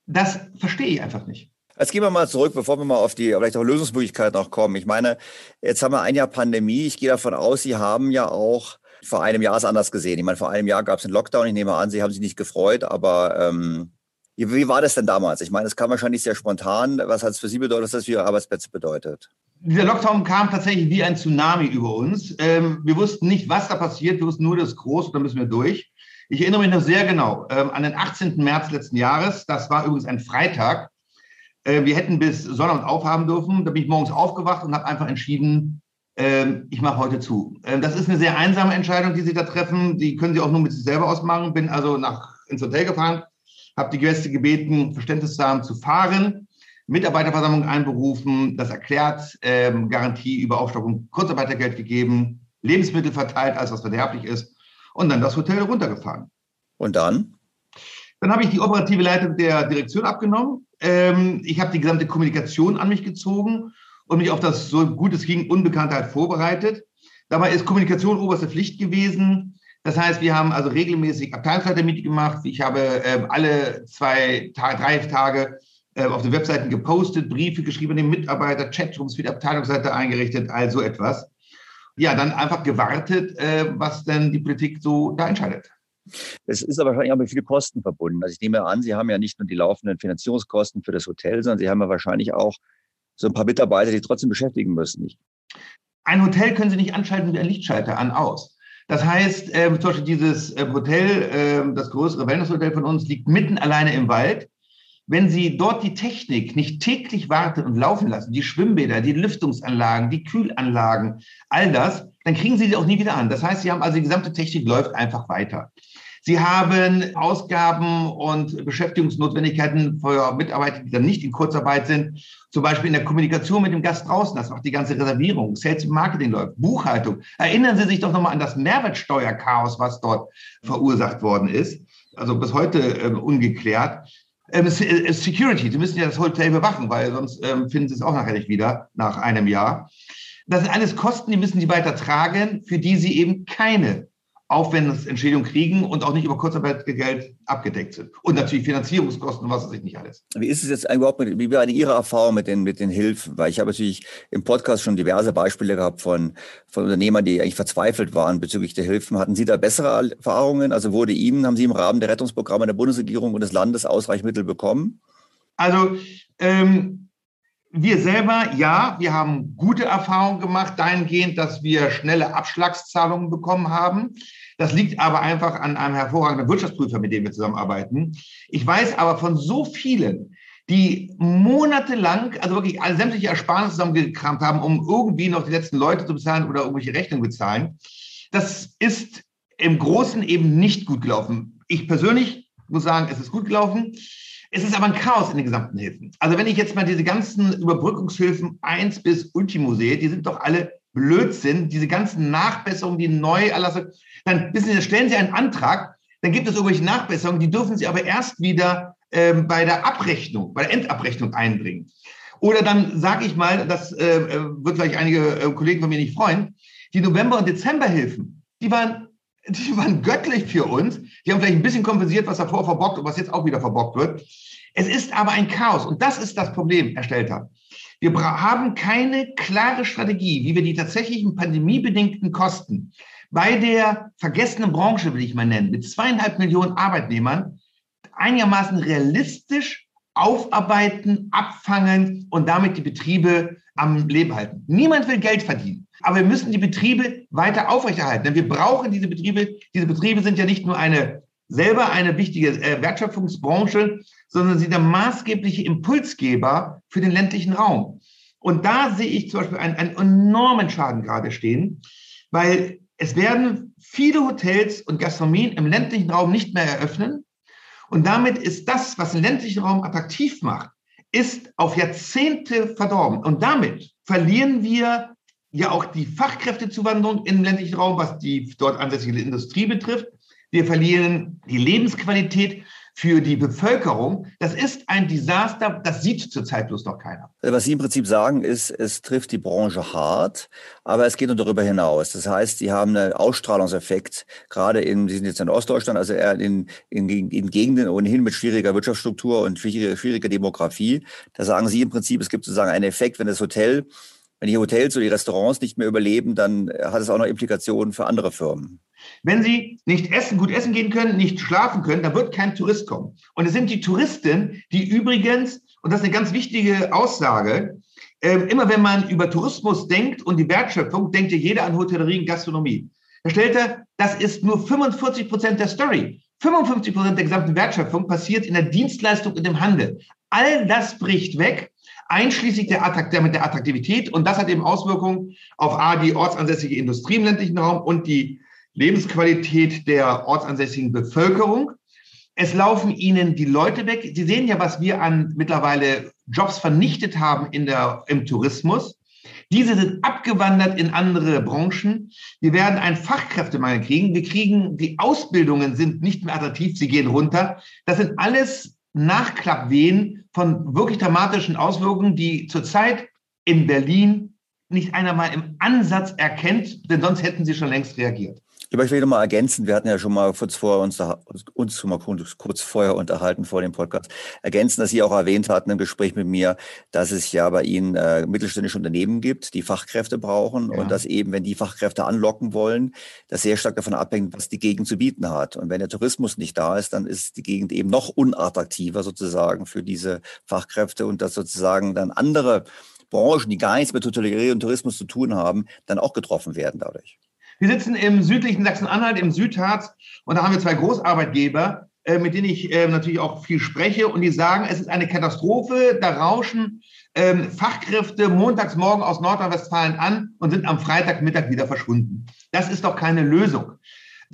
Das verstehe ich einfach nicht. Jetzt gehen wir mal zurück, bevor wir mal auf die vielleicht auch Lösungsmöglichkeiten noch kommen. Ich meine, jetzt haben wir ein Jahr Pandemie. Ich gehe davon aus, Sie haben ja auch vor einem Jahr es anders gesehen. Ich meine, vor einem Jahr gab es einen Lockdown. Ich nehme an, Sie haben sich nicht gefreut, aber ähm, wie war das denn damals? Ich meine, es kam wahrscheinlich sehr spontan. Was hat es für Sie bedeutet, was es für Ihre Arbeitsplätze bedeutet? Dieser Lockdown kam tatsächlich wie ein Tsunami über uns. Ähm, wir wussten nicht, was da passiert. Wir wussten nur, das ist groß, da müssen wir durch. Ich erinnere mich noch sehr genau ähm, an den 18. März letzten Jahres. Das war übrigens ein Freitag. Äh, wir hätten bis Sonnabend aufhaben dürfen. Da bin ich morgens aufgewacht und habe einfach entschieden, ähm, ich mache heute zu. Ähm, das ist eine sehr einsame Entscheidung, die Sie da treffen. Die können Sie auch nur mit sich selber ausmachen. Bin also nach, ins Hotel gefahren, habe die Gäste gebeten, Verständnis zu haben, zu fahren Mitarbeiterversammlung einberufen, das erklärt, ähm, Garantie über Aufstockung Kurzarbeitergeld gegeben Lebensmittel verteilt, alles was verderblich ist, und dann das Hotel runtergefahren. Und dann? Dann habe ich die operative Leitung der Direktion abgenommen. Ähm, ich habe die gesamte Kommunikation an mich gezogen und mich auf das so gut es ging Unbekanntheit vorbereitet. Dabei ist Kommunikation oberste Pflicht gewesen. Das heißt, wir haben also regelmäßig Abteilungsleiter-Meeting gemacht. Ich habe äh, alle zwei, drei Tage äh, auf den Webseiten gepostet, Briefe geschrieben an den Mitarbeiter, Chatrooms für die Abteilungsleiter eingerichtet, also etwas. Ja, dann einfach gewartet, äh, was denn die Politik so da entscheidet. Es ist aber wahrscheinlich auch mit vielen Kosten verbunden. Also ich nehme an, Sie haben ja nicht nur die laufenden Finanzierungskosten für das Hotel, sondern Sie haben ja wahrscheinlich auch so ein paar Mitarbeiter, die trotzdem beschäftigen müssen. Nicht? Ein Hotel können Sie nicht anschalten wie ein Lichtschalter an aus. Das heißt, äh, zum Beispiel dieses äh, Hotel, äh, das größere Wellnesshotel von uns, liegt mitten alleine im Wald. Wenn Sie dort die Technik nicht täglich warten und laufen lassen, die Schwimmbäder, die Lüftungsanlagen, die Kühlanlagen, all das, dann kriegen Sie sie auch nie wieder an. Das heißt, Sie haben also die gesamte Technik läuft einfach weiter. Sie haben Ausgaben und Beschäftigungsnotwendigkeiten für Mitarbeiter, die dann nicht in Kurzarbeit sind, zum Beispiel in der Kommunikation mit dem Gast draußen. Das macht die ganze Reservierung, Sales Marketing läuft, Buchhaltung. Erinnern Sie sich doch nochmal an das Mehrwertsteuerchaos, was dort verursacht worden ist. Also bis heute äh, ungeklärt. Ähm, äh, Security, Sie müssen ja das Hotel bewachen, weil sonst ähm, finden Sie es auch nachher nicht wieder nach einem Jahr. Das sind alles Kosten, die müssen Sie weiter tragen, für die Sie eben keine Aufwendungsentschädigung kriegen und auch nicht über Kurzarbeitsgeld abgedeckt sind. Und natürlich Finanzierungskosten, was weiß ich nicht alles. Wie ist es jetzt überhaupt mit, wie war Ihre Erfahrung mit den, mit den Hilfen? Weil ich habe natürlich im Podcast schon diverse Beispiele gehabt von, von Unternehmern, die eigentlich verzweifelt waren bezüglich der Hilfen. Hatten Sie da bessere Erfahrungen? Also wurde Ihnen, haben Sie im Rahmen der Rettungsprogramme der Bundesregierung und des Landes ausreichend Mittel bekommen? Also, ähm, wir selber, ja, wir haben gute Erfahrungen gemacht, dahingehend, dass wir schnelle Abschlagszahlungen bekommen haben. Das liegt aber einfach an einem hervorragenden Wirtschaftsprüfer, mit dem wir zusammenarbeiten. Ich weiß aber von so vielen, die monatelang, also wirklich alle sämtliche Ersparnisse zusammengekramt haben, um irgendwie noch die letzten Leute zu bezahlen oder irgendwelche Rechnungen bezahlen. Das ist im Großen eben nicht gut gelaufen. Ich persönlich muss sagen, es ist gut gelaufen. Es ist aber ein Chaos in den gesamten Hilfen. Also wenn ich jetzt mal diese ganzen Überbrückungshilfen 1 bis Ultimo sehe, die sind doch alle Blödsinn, diese ganzen Nachbesserungen, die neu erlassen, dann wissen Sie, stellen Sie einen Antrag, dann gibt es irgendwelche Nachbesserungen, die dürfen Sie aber erst wieder ähm, bei der Abrechnung, bei der Endabrechnung einbringen. Oder dann sage ich mal, das äh, äh, wird vielleicht einige äh, Kollegen von mir nicht freuen, die November- und Dezemberhilfen, die waren, die waren göttlich für uns. Die haben vielleicht ein bisschen kompensiert, was davor verbockt und was jetzt auch wieder verbockt wird. Es ist aber ein Chaos und das ist das Problem, Herr Stelter. Wir haben keine klare Strategie, wie wir die tatsächlichen pandemiebedingten Kosten bei der vergessenen Branche, will ich mal nennen, mit zweieinhalb Millionen Arbeitnehmern einigermaßen realistisch aufarbeiten, abfangen und damit die Betriebe am Leben halten. Niemand will Geld verdienen, aber wir müssen die Betriebe weiter aufrechterhalten. Denn wir brauchen diese Betriebe. Diese Betriebe sind ja nicht nur eine selber eine wichtige äh, Wertschöpfungsbranche, sondern sie der maßgebliche Impulsgeber für den ländlichen Raum. Und da sehe ich zum Beispiel einen, einen enormen Schaden gerade stehen, weil es werden viele Hotels und Gastronomien im ländlichen Raum nicht mehr eröffnen. Und damit ist das, was den ländlichen Raum attraktiv macht, ist auf Jahrzehnte verdorben. Und damit verlieren wir ja auch die Fachkräftezuwanderung im ländlichen Raum, was die dort ansässige Industrie betrifft. Wir verlieren die Lebensqualität für die Bevölkerung. Das ist ein Desaster, das sieht zurzeit bloß noch keiner. Was Sie im Prinzip sagen, ist, es trifft die Branche hart, aber es geht nur darüber hinaus. Das heißt, Sie haben einen Ausstrahlungseffekt, gerade in, Sie sind jetzt in Ostdeutschland, also eher in, in, in Gegenden ohnehin mit schwieriger Wirtschaftsstruktur und schwieriger, schwieriger Demografie. Da sagen Sie im Prinzip, es gibt sozusagen einen Effekt, wenn das Hotel wenn die Hotels oder die Restaurants nicht mehr überleben, dann hat es auch noch Implikationen für andere Firmen. Wenn Sie nicht essen, gut essen gehen können, nicht schlafen können, dann wird kein Tourist kommen. Und es sind die Touristen, die übrigens, und das ist eine ganz wichtige Aussage, äh, immer wenn man über Tourismus denkt und die Wertschöpfung, denkt ja jeder an Hotellerie und Gastronomie. Herr Stelter, das ist nur 45 Prozent der Story. 55 Prozent der gesamten Wertschöpfung passiert in der Dienstleistung und im Handel. All das bricht weg, einschließlich der, Attrakt, der Attraktivität. Und das hat eben Auswirkungen auf A, die ortsansässige Industrie im ländlichen Raum und die Lebensqualität der ortsansässigen Bevölkerung. Es laufen ihnen die Leute weg. Sie sehen ja, was wir an mittlerweile Jobs vernichtet haben in der, im Tourismus. Diese sind abgewandert in andere Branchen. Wir werden einen Fachkräftemangel kriegen. Wir kriegen, die Ausbildungen sind nicht mehr attraktiv, sie gehen runter. Das sind alles Nachklappwehen von wirklich dramatischen Auswirkungen, die zurzeit in Berlin nicht einer mal im Ansatz erkennt, denn sonst hätten sie schon längst reagiert. Ich möchte noch mal ergänzen, wir hatten ja schon mal kurz vor uns, uns schon mal kurz vorher unterhalten vor dem Podcast, ergänzen, dass Sie auch erwähnt hatten im Gespräch mit mir, dass es ja bei Ihnen äh, mittelständische Unternehmen gibt, die Fachkräfte brauchen ja. und dass eben, wenn die Fachkräfte anlocken wollen, das sehr stark davon abhängt, was die Gegend zu bieten hat. Und wenn der Tourismus nicht da ist, dann ist die Gegend eben noch unattraktiver sozusagen für diese Fachkräfte und dass sozusagen dann andere Branchen, die gar nichts mit Hotelerie und Tourismus zu tun haben, dann auch getroffen werden dadurch. Wir sitzen im südlichen Sachsen-Anhalt, im Südharz, und da haben wir zwei Großarbeitgeber, äh, mit denen ich äh, natürlich auch viel spreche, und die sagen, es ist eine Katastrophe, da rauschen ähm, Fachkräfte montags morgen aus Nordrhein-Westfalen an und sind am Freitagmittag wieder verschwunden. Das ist doch keine Lösung.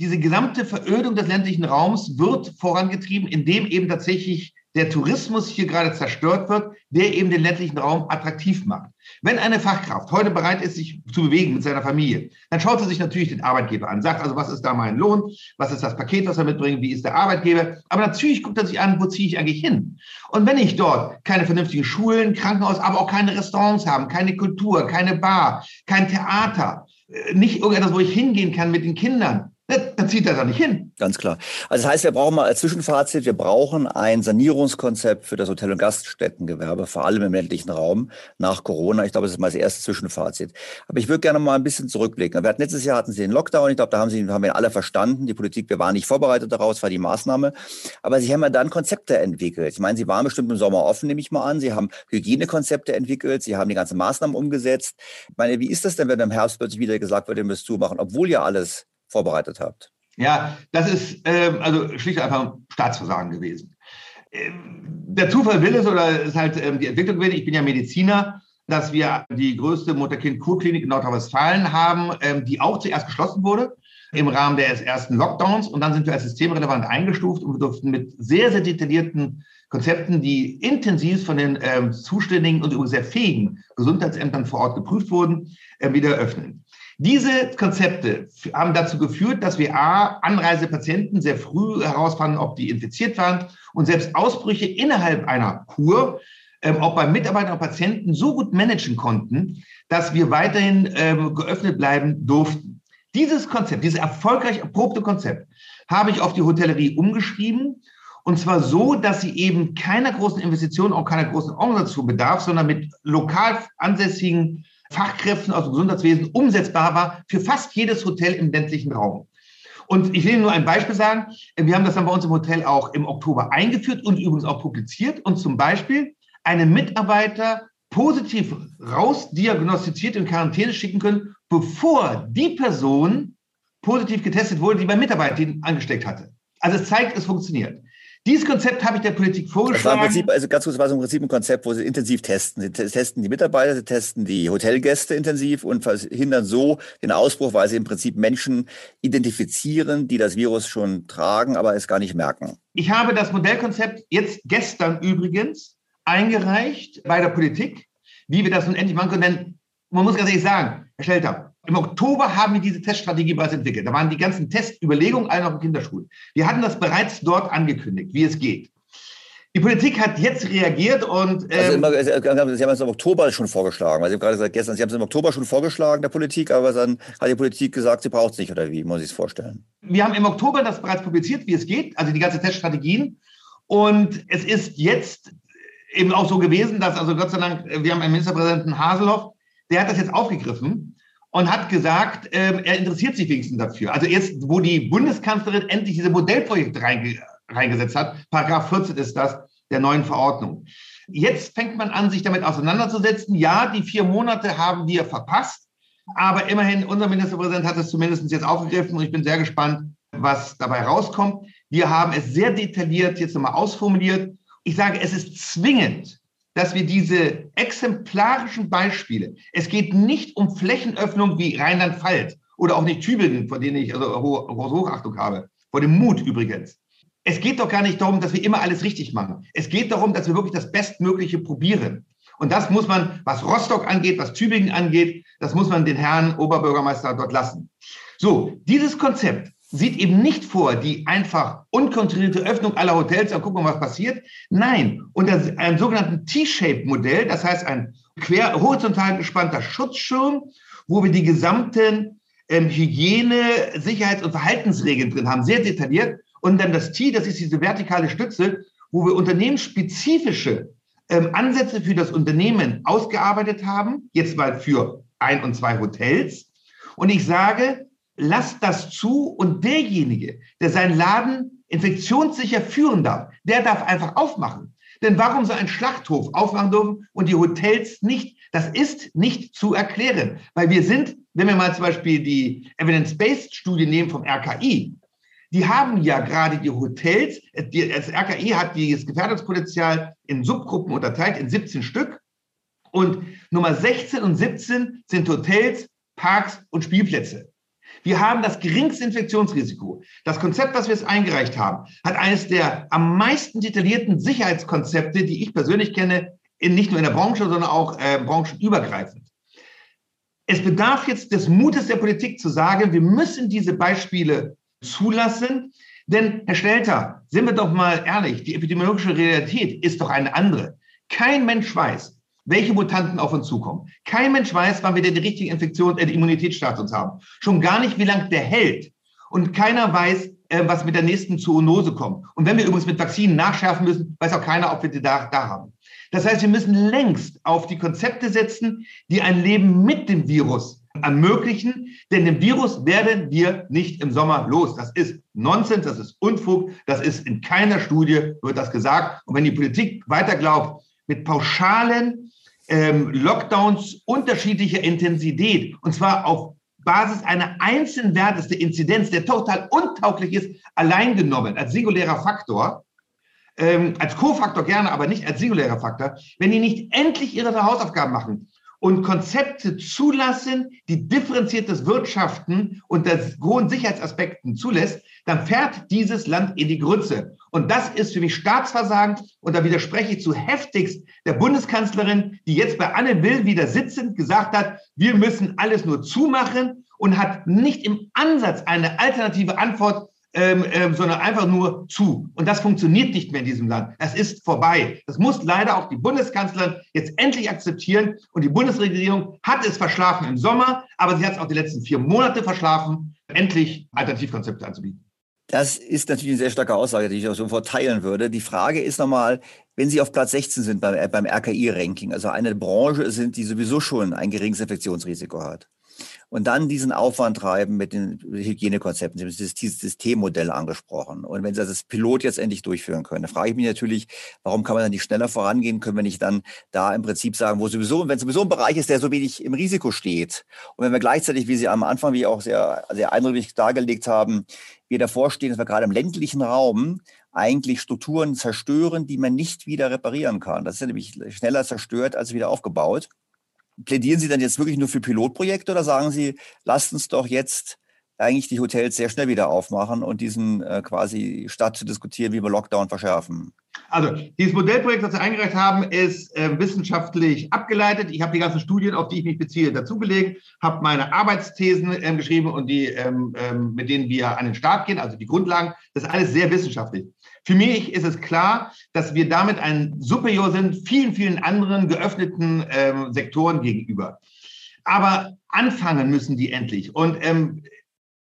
Diese gesamte Verödung des ländlichen Raums wird vorangetrieben, indem eben tatsächlich der Tourismus hier gerade zerstört wird, der eben den ländlichen Raum attraktiv macht. Wenn eine Fachkraft heute bereit ist, sich zu bewegen mit seiner Familie, dann schaut sie sich natürlich den Arbeitgeber an, sagt also, was ist da mein Lohn, was ist das Paket, was er mitbringt, wie ist der Arbeitgeber. Aber natürlich guckt er sich an, wo ziehe ich eigentlich hin. Und wenn ich dort keine vernünftigen Schulen, Krankenhaus, aber auch keine Restaurants haben, keine Kultur, keine Bar, kein Theater, äh, nicht irgendetwas, wo ich hingehen kann mit den Kindern, dann zieht er da nicht hin. Ganz klar. Also das heißt, wir brauchen mal als Zwischenfazit, wir brauchen ein Sanierungskonzept für das Hotel- und Gaststättengewerbe, vor allem im ländlichen Raum nach Corona. Ich glaube, das ist mal das erste Zwischenfazit. Aber ich würde gerne mal ein bisschen zurückblicken. Wir hatten letztes Jahr hatten Sie den Lockdown. Ich glaube, da haben Sie, haben wir alle verstanden. Die Politik, wir waren nicht vorbereitet daraus, war die Maßnahme. Aber Sie haben ja dann Konzepte entwickelt. Ich meine, Sie waren bestimmt im Sommer offen, nehme ich mal an. Sie haben Hygienekonzepte entwickelt. Sie haben die ganzen Maßnahmen umgesetzt. Ich meine, wie ist das denn, wenn im Herbst plötzlich wieder gesagt wird, ihr müsst zumachen, obwohl ja alles vorbereitet habt? Ja, das ist ähm, also schlicht einfach Staatsversagen gewesen. Ähm, der Zufall will es oder ist halt ähm, die Entwicklung will. Ich bin ja Mediziner, dass wir die größte Mutter-Kind-Kurklinik in Nordrhein-Westfalen haben, ähm, die auch zuerst geschlossen wurde im Rahmen des ersten Lockdowns. Und dann sind wir als systemrelevant eingestuft und wir durften mit sehr, sehr detaillierten Konzepten, die intensiv von den ähm, zuständigen und übrigens sehr fähigen Gesundheitsämtern vor Ort geprüft wurden, äh, wieder öffnen. Diese Konzepte haben dazu geführt, dass wir A, Anreisepatienten sehr früh herausfanden, ob die infiziert waren und selbst Ausbrüche innerhalb einer Kur ähm, auch bei Mitarbeitern und Patienten so gut managen konnten, dass wir weiterhin ähm, geöffnet bleiben durften. Dieses Konzept, dieses erfolgreich erprobte Konzept, habe ich auf die Hotellerie umgeschrieben und zwar so, dass sie eben keiner großen Investition, auch keiner großen Organisation bedarf, sondern mit lokal ansässigen Fachkräften aus dem Gesundheitswesen umsetzbar war für fast jedes Hotel im ländlichen Raum. Und ich will Ihnen nur ein Beispiel sagen. Wir haben das dann bei uns im Hotel auch im Oktober eingeführt und übrigens auch publiziert und zum Beispiel einen Mitarbeiter positiv rausdiagnostiziert in Quarantäne schicken können, bevor die Person positiv getestet wurde, die beim Mitarbeiter angesteckt hatte. Also es zeigt, es funktioniert. Dieses Konzept habe ich der Politik vorgeschlagen. Das war im Prinzip, also ganz kurz, war so im Prinzip ein Konzept, wo sie intensiv testen. Sie testen die Mitarbeiter, sie testen die Hotelgäste intensiv und verhindern so den Ausbruch, weil sie im Prinzip Menschen identifizieren, die das Virus schon tragen, aber es gar nicht merken. Ich habe das Modellkonzept jetzt gestern übrigens eingereicht bei der Politik, wie wir das nun endlich machen können. Denn man muss ganz ehrlich sagen, Herr Stelter, im Oktober haben wir diese Teststrategie bereits entwickelt. Da waren die ganzen Testüberlegungen alle noch in Kinderschulen. Wir hatten das bereits dort angekündigt, wie es geht. Die Politik hat jetzt reagiert und. Ähm also immer, Sie haben es im Oktober schon vorgeschlagen. Also Sie haben gerade gesagt, gestern, Sie haben es im Oktober schon vorgeschlagen, der Politik, aber dann hat die Politik gesagt, sie braucht es nicht, oder wie muss ich es vorstellen? Wir haben im Oktober das bereits publiziert, wie es geht, also die ganze Teststrategien. Und es ist jetzt eben auch so gewesen, dass, also Gott sei Dank, wir haben einen Ministerpräsidenten Haselhoff, der hat das jetzt aufgegriffen und hat gesagt, ähm, er interessiert sich wenigstens dafür. Also jetzt, wo die Bundeskanzlerin endlich diese Modellprojekte reinge reingesetzt hat, Paragraph 14 ist das der neuen Verordnung. Jetzt fängt man an, sich damit auseinanderzusetzen. Ja, die vier Monate haben wir verpasst, aber immerhin, unser Ministerpräsident hat es zumindest jetzt aufgegriffen und ich bin sehr gespannt, was dabei rauskommt. Wir haben es sehr detailliert jetzt nochmal ausformuliert. Ich sage, es ist zwingend, dass wir diese exemplarischen Beispiele, es geht nicht um Flächenöffnung wie Rheinland-Pfalz oder auch nicht Tübingen, vor denen ich also hohe Hochachtung habe, vor dem Mut übrigens. Es geht doch gar nicht darum, dass wir immer alles richtig machen. Es geht darum, dass wir wirklich das Bestmögliche probieren. Und das muss man, was Rostock angeht, was Tübingen angeht, das muss man den Herrn Oberbürgermeister dort lassen. So, dieses Konzept sieht eben nicht vor, die einfach unkontrollierte Öffnung aller Hotels, dann gucken wir, was passiert. Nein, unter einem sogenannten T-Shape-Modell, das heißt ein quer horizontal gespannter Schutzschirm, wo wir die gesamten ähm, Hygiene, Sicherheits- und Verhaltensregeln drin haben, sehr detailliert. Und dann das T, das ist diese vertikale Stütze, wo wir unternehmensspezifische ähm, Ansätze für das Unternehmen ausgearbeitet haben, jetzt mal für ein und zwei Hotels. Und ich sage, lasst das zu und derjenige, der seinen Laden infektionssicher führen darf, der darf einfach aufmachen. Denn warum soll ein Schlachthof aufmachen dürfen und die Hotels nicht? Das ist nicht zu erklären, weil wir sind, wenn wir mal zum Beispiel die Evidence-Based-Studie nehmen vom RKI, die haben ja gerade die Hotels, das RKI hat das Gefährdungspotenzial in Subgruppen unterteilt, in 17 Stück. Und Nummer 16 und 17 sind Hotels, Parks und Spielplätze. Wir haben das geringste Infektionsrisiko. Das Konzept, was wir jetzt eingereicht haben, hat eines der am meisten detaillierten Sicherheitskonzepte, die ich persönlich kenne, in, nicht nur in der Branche, sondern auch äh, branchenübergreifend. Es bedarf jetzt des Mutes der Politik zu sagen, wir müssen diese Beispiele zulassen. Denn, Herr Stelter, sind wir doch mal ehrlich, die epidemiologische Realität ist doch eine andere. Kein Mensch weiß, welche Mutanten auf uns zukommen. Kein Mensch weiß, wann wir den richtigen Infektions-, äh, Immunitätsstatus haben. Schon gar nicht, wie lange der hält. Und keiner weiß, äh, was mit der nächsten Zoonose kommt. Und wenn wir übrigens mit Vakzinen nachschärfen müssen, weiß auch keiner, ob wir die da, da haben. Das heißt, wir müssen längst auf die Konzepte setzen, die ein Leben mit dem Virus ermöglichen, denn den Virus werden wir nicht im Sommer los. Das ist Nonsens, das ist Unfug, das ist in keiner Studie wird das gesagt. Und wenn die Politik weiter glaubt, mit pauschalen ähm, Lockdowns unterschiedlicher Intensität, und zwar auf Basis einer einzelnen Wertes der Inzidenz, der total untauglich ist, allein genommen als singulärer Faktor, ähm, als Co-Faktor gerne, aber nicht als singulärer Faktor, wenn die nicht endlich ihre Hausaufgaben machen und Konzepte zulassen, die differenziertes Wirtschaften unter hohen Sicherheitsaspekten zulässt, dann fährt dieses Land in die Grütze. Und das ist für mich Staatsversagen. Und da widerspreche ich zu heftigst der Bundeskanzlerin, die jetzt bei Anne Will wieder sitzend gesagt hat, wir müssen alles nur zumachen und hat nicht im Ansatz eine alternative Antwort ähm, ähm, sondern einfach nur zu. Und das funktioniert nicht mehr in diesem Land. Das ist vorbei. Das muss leider auch die Bundeskanzlerin jetzt endlich akzeptieren. Und die Bundesregierung hat es verschlafen im Sommer, aber sie hat es auch die letzten vier Monate verschlafen, endlich Alternativkonzepte anzubieten. Das ist natürlich eine sehr starke Aussage, die ich auch sofort teilen würde. Die Frage ist nochmal, wenn Sie auf Platz 16 sind beim, beim RKI-Ranking, also eine Branche sind, die sowieso schon ein geringes Infektionsrisiko hat und dann diesen Aufwand treiben mit den Hygienekonzepten. Sie haben dieses Systemmodell angesprochen. Und wenn Sie das Pilot jetzt endlich durchführen können, dann frage ich mich natürlich, warum kann man dann nicht schneller vorangehen? Können wir nicht dann da im Prinzip sagen, wo sowieso, wenn sowieso ein Bereich ist, der so wenig im Risiko steht und wenn wir gleichzeitig, wie Sie am Anfang, wie auch sehr, sehr eindrücklich dargelegt haben, wir davor stehen, dass wir gerade im ländlichen Raum eigentlich Strukturen zerstören, die man nicht wieder reparieren kann. Das ist ja nämlich schneller zerstört als wieder aufgebaut plädieren Sie dann jetzt wirklich nur für Pilotprojekte oder sagen Sie, lasst uns doch jetzt eigentlich die Hotels sehr schnell wieder aufmachen und diesen äh, quasi statt zu diskutieren, wie wir Lockdown verschärfen? Also, dieses Modellprojekt, das wir eingereicht haben, ist äh, wissenschaftlich abgeleitet. Ich habe die ganzen Studien, auf die ich mich beziehe, dazugelegt, habe meine Arbeitsthesen äh, geschrieben und die, ähm, ähm, mit denen wir an den Start gehen, also die Grundlagen. Das ist alles sehr wissenschaftlich. Für mich ist es klar, dass wir damit ein Superior sind, vielen, vielen anderen geöffneten ähm, Sektoren gegenüber. Aber anfangen müssen die endlich. Und ähm,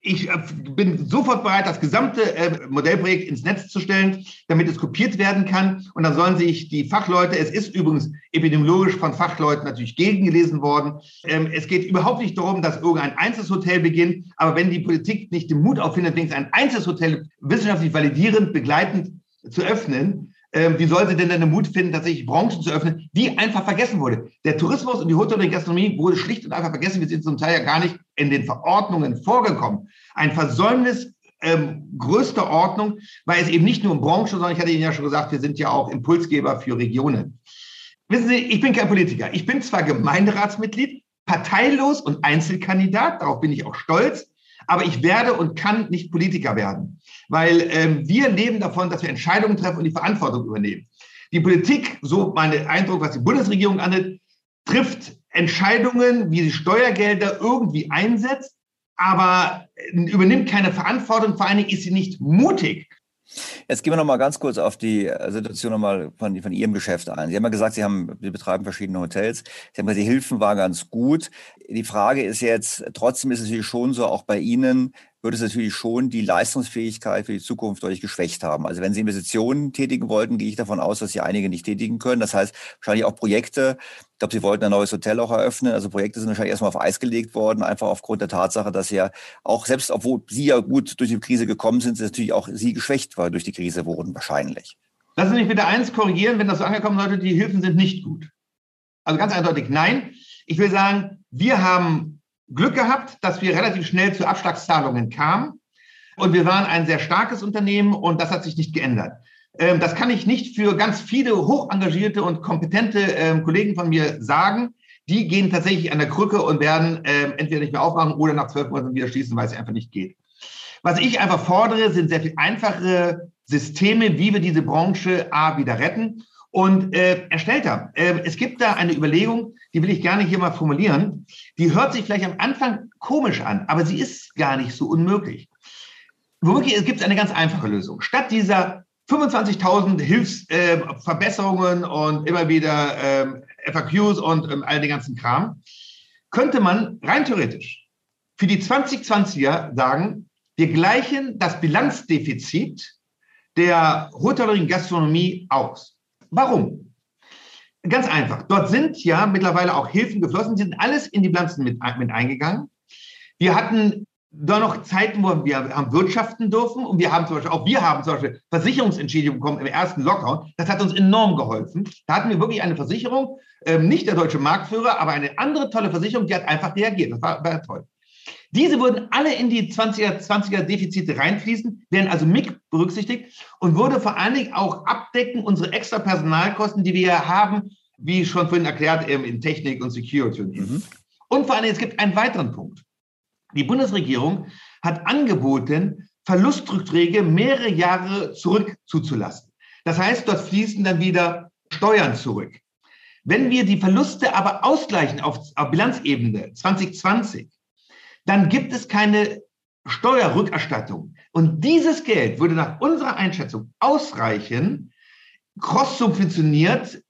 ich äh, bin sofort bereit, das gesamte äh, Modellprojekt ins Netz zu stellen, damit es kopiert werden kann. Und dann sollen sich die Fachleute, es ist übrigens epidemiologisch von Fachleuten natürlich gegengelesen worden. Ähm, es geht überhaupt nicht darum, dass irgendein Einzelhotel beginnt. Aber wenn die Politik nicht den Mut auffindet, ein Einzelhotel wissenschaftlich validierend, begleitend zu öffnen, ähm, wie soll sie denn den Mut finden, tatsächlich Branchen zu öffnen, die einfach vergessen wurde? Der Tourismus und die Hotel- und Gastronomie wurde schlicht und einfach vergessen. Wir sind zum Teil ja gar nicht in den Verordnungen vorgekommen. Ein Versäumnis ähm, größter Ordnung, weil es eben nicht nur um Branche, sondern ich hatte Ihnen ja schon gesagt, wir sind ja auch Impulsgeber für Regionen. Wissen Sie, ich bin kein Politiker. Ich bin zwar Gemeinderatsmitglied, parteilos und Einzelkandidat, darauf bin ich auch stolz, aber ich werde und kann nicht Politiker werden, weil ähm, wir leben davon, dass wir Entscheidungen treffen und die Verantwortung übernehmen. Die Politik, so mein Eindruck, was die Bundesregierung angeht, trifft Entscheidungen, wie sie Steuergelder irgendwie einsetzt, aber übernimmt keine Verantwortung. Vor allen Dingen ist sie nicht mutig. Jetzt gehen wir noch mal ganz kurz auf die äh, Situation noch mal von, von Ihrem Geschäft ein. Sie haben ja gesagt, Sie haben, Sie betreiben verschiedene Hotels. Sie haben gesagt, die Hilfen waren ganz gut. Die Frage ist jetzt, trotzdem ist es natürlich schon so, auch bei Ihnen, würde es natürlich schon die Leistungsfähigkeit für die Zukunft deutlich geschwächt haben. Also wenn Sie Investitionen tätigen wollten, gehe ich davon aus, dass Sie einige nicht tätigen können. Das heißt, wahrscheinlich auch Projekte. Ich glaube, Sie wollten ein neues Hotel auch eröffnen. Also Projekte sind wahrscheinlich erstmal auf Eis gelegt worden, einfach aufgrund der Tatsache, dass ja auch selbst, obwohl Sie ja gut durch die Krise gekommen sind, sind natürlich auch Sie geschwächt war durch die Krise wurden wahrscheinlich. Lassen Sie mich bitte eins korrigieren, wenn das so angekommen sollte, die Hilfen sind nicht gut. Also ganz eindeutig nein. Ich will sagen, wir haben Glück gehabt, dass wir relativ schnell zu Abschlagszahlungen kamen. Und wir waren ein sehr starkes Unternehmen und das hat sich nicht geändert. Ähm, das kann ich nicht für ganz viele hochengagierte und kompetente ähm, Kollegen von mir sagen. Die gehen tatsächlich an der Krücke und werden ähm, entweder nicht mehr aufmachen oder nach zwölf Monaten wieder schließen, weil es einfach nicht geht. Was ich einfach fordere, sind sehr viel einfachere Systeme, wie wir diese Branche A wieder retten und äh, erstellt haben. Äh, es gibt da eine Überlegung, die will ich gerne hier mal formulieren. Die hört sich vielleicht am Anfang komisch an, aber sie ist gar nicht so unmöglich. Womöglich es gibt eine ganz einfache Lösung. Statt dieser 25.000 Hilfsverbesserungen äh, und immer wieder ähm, FAQs und ähm, all den ganzen Kram, könnte man rein theoretisch für die 2020er sagen, wir gleichen das Bilanzdefizit der Hotellerie Gastronomie aus. Warum? Ganz einfach. Dort sind ja mittlerweile auch Hilfen geflossen, sind alles in die Bilanzen mit, mit eingegangen. Wir hatten da noch Zeiten, wo wir haben wirtschaften dürfen und wir haben zum Beispiel, auch wir haben zum Beispiel Versicherungsentschädigung bekommen im ersten Lockdown. Das hat uns enorm geholfen. Da hatten wir wirklich eine Versicherung, ähm, nicht der deutsche Marktführer, aber eine andere tolle Versicherung, die hat einfach reagiert. Das war, war toll. Diese würden alle in die 20er, 20er Defizite reinfließen, werden also mit berücksichtigt und würde vor allen Dingen auch abdecken unsere extra Personalkosten, die wir ja haben, wie schon vorhin erklärt, in Technik und Security. Mhm. Und vor allen Dingen, es gibt einen weiteren Punkt. Die Bundesregierung hat angeboten, Verlustrückträge mehrere Jahre zurück zuzulassen. Das heißt, dort fließen dann wieder Steuern zurück. Wenn wir die Verluste aber ausgleichen auf, auf Bilanzebene 2020, dann gibt es keine Steuerrückerstattung. Und dieses Geld würde nach unserer Einschätzung ausreichen, cross-subventioniert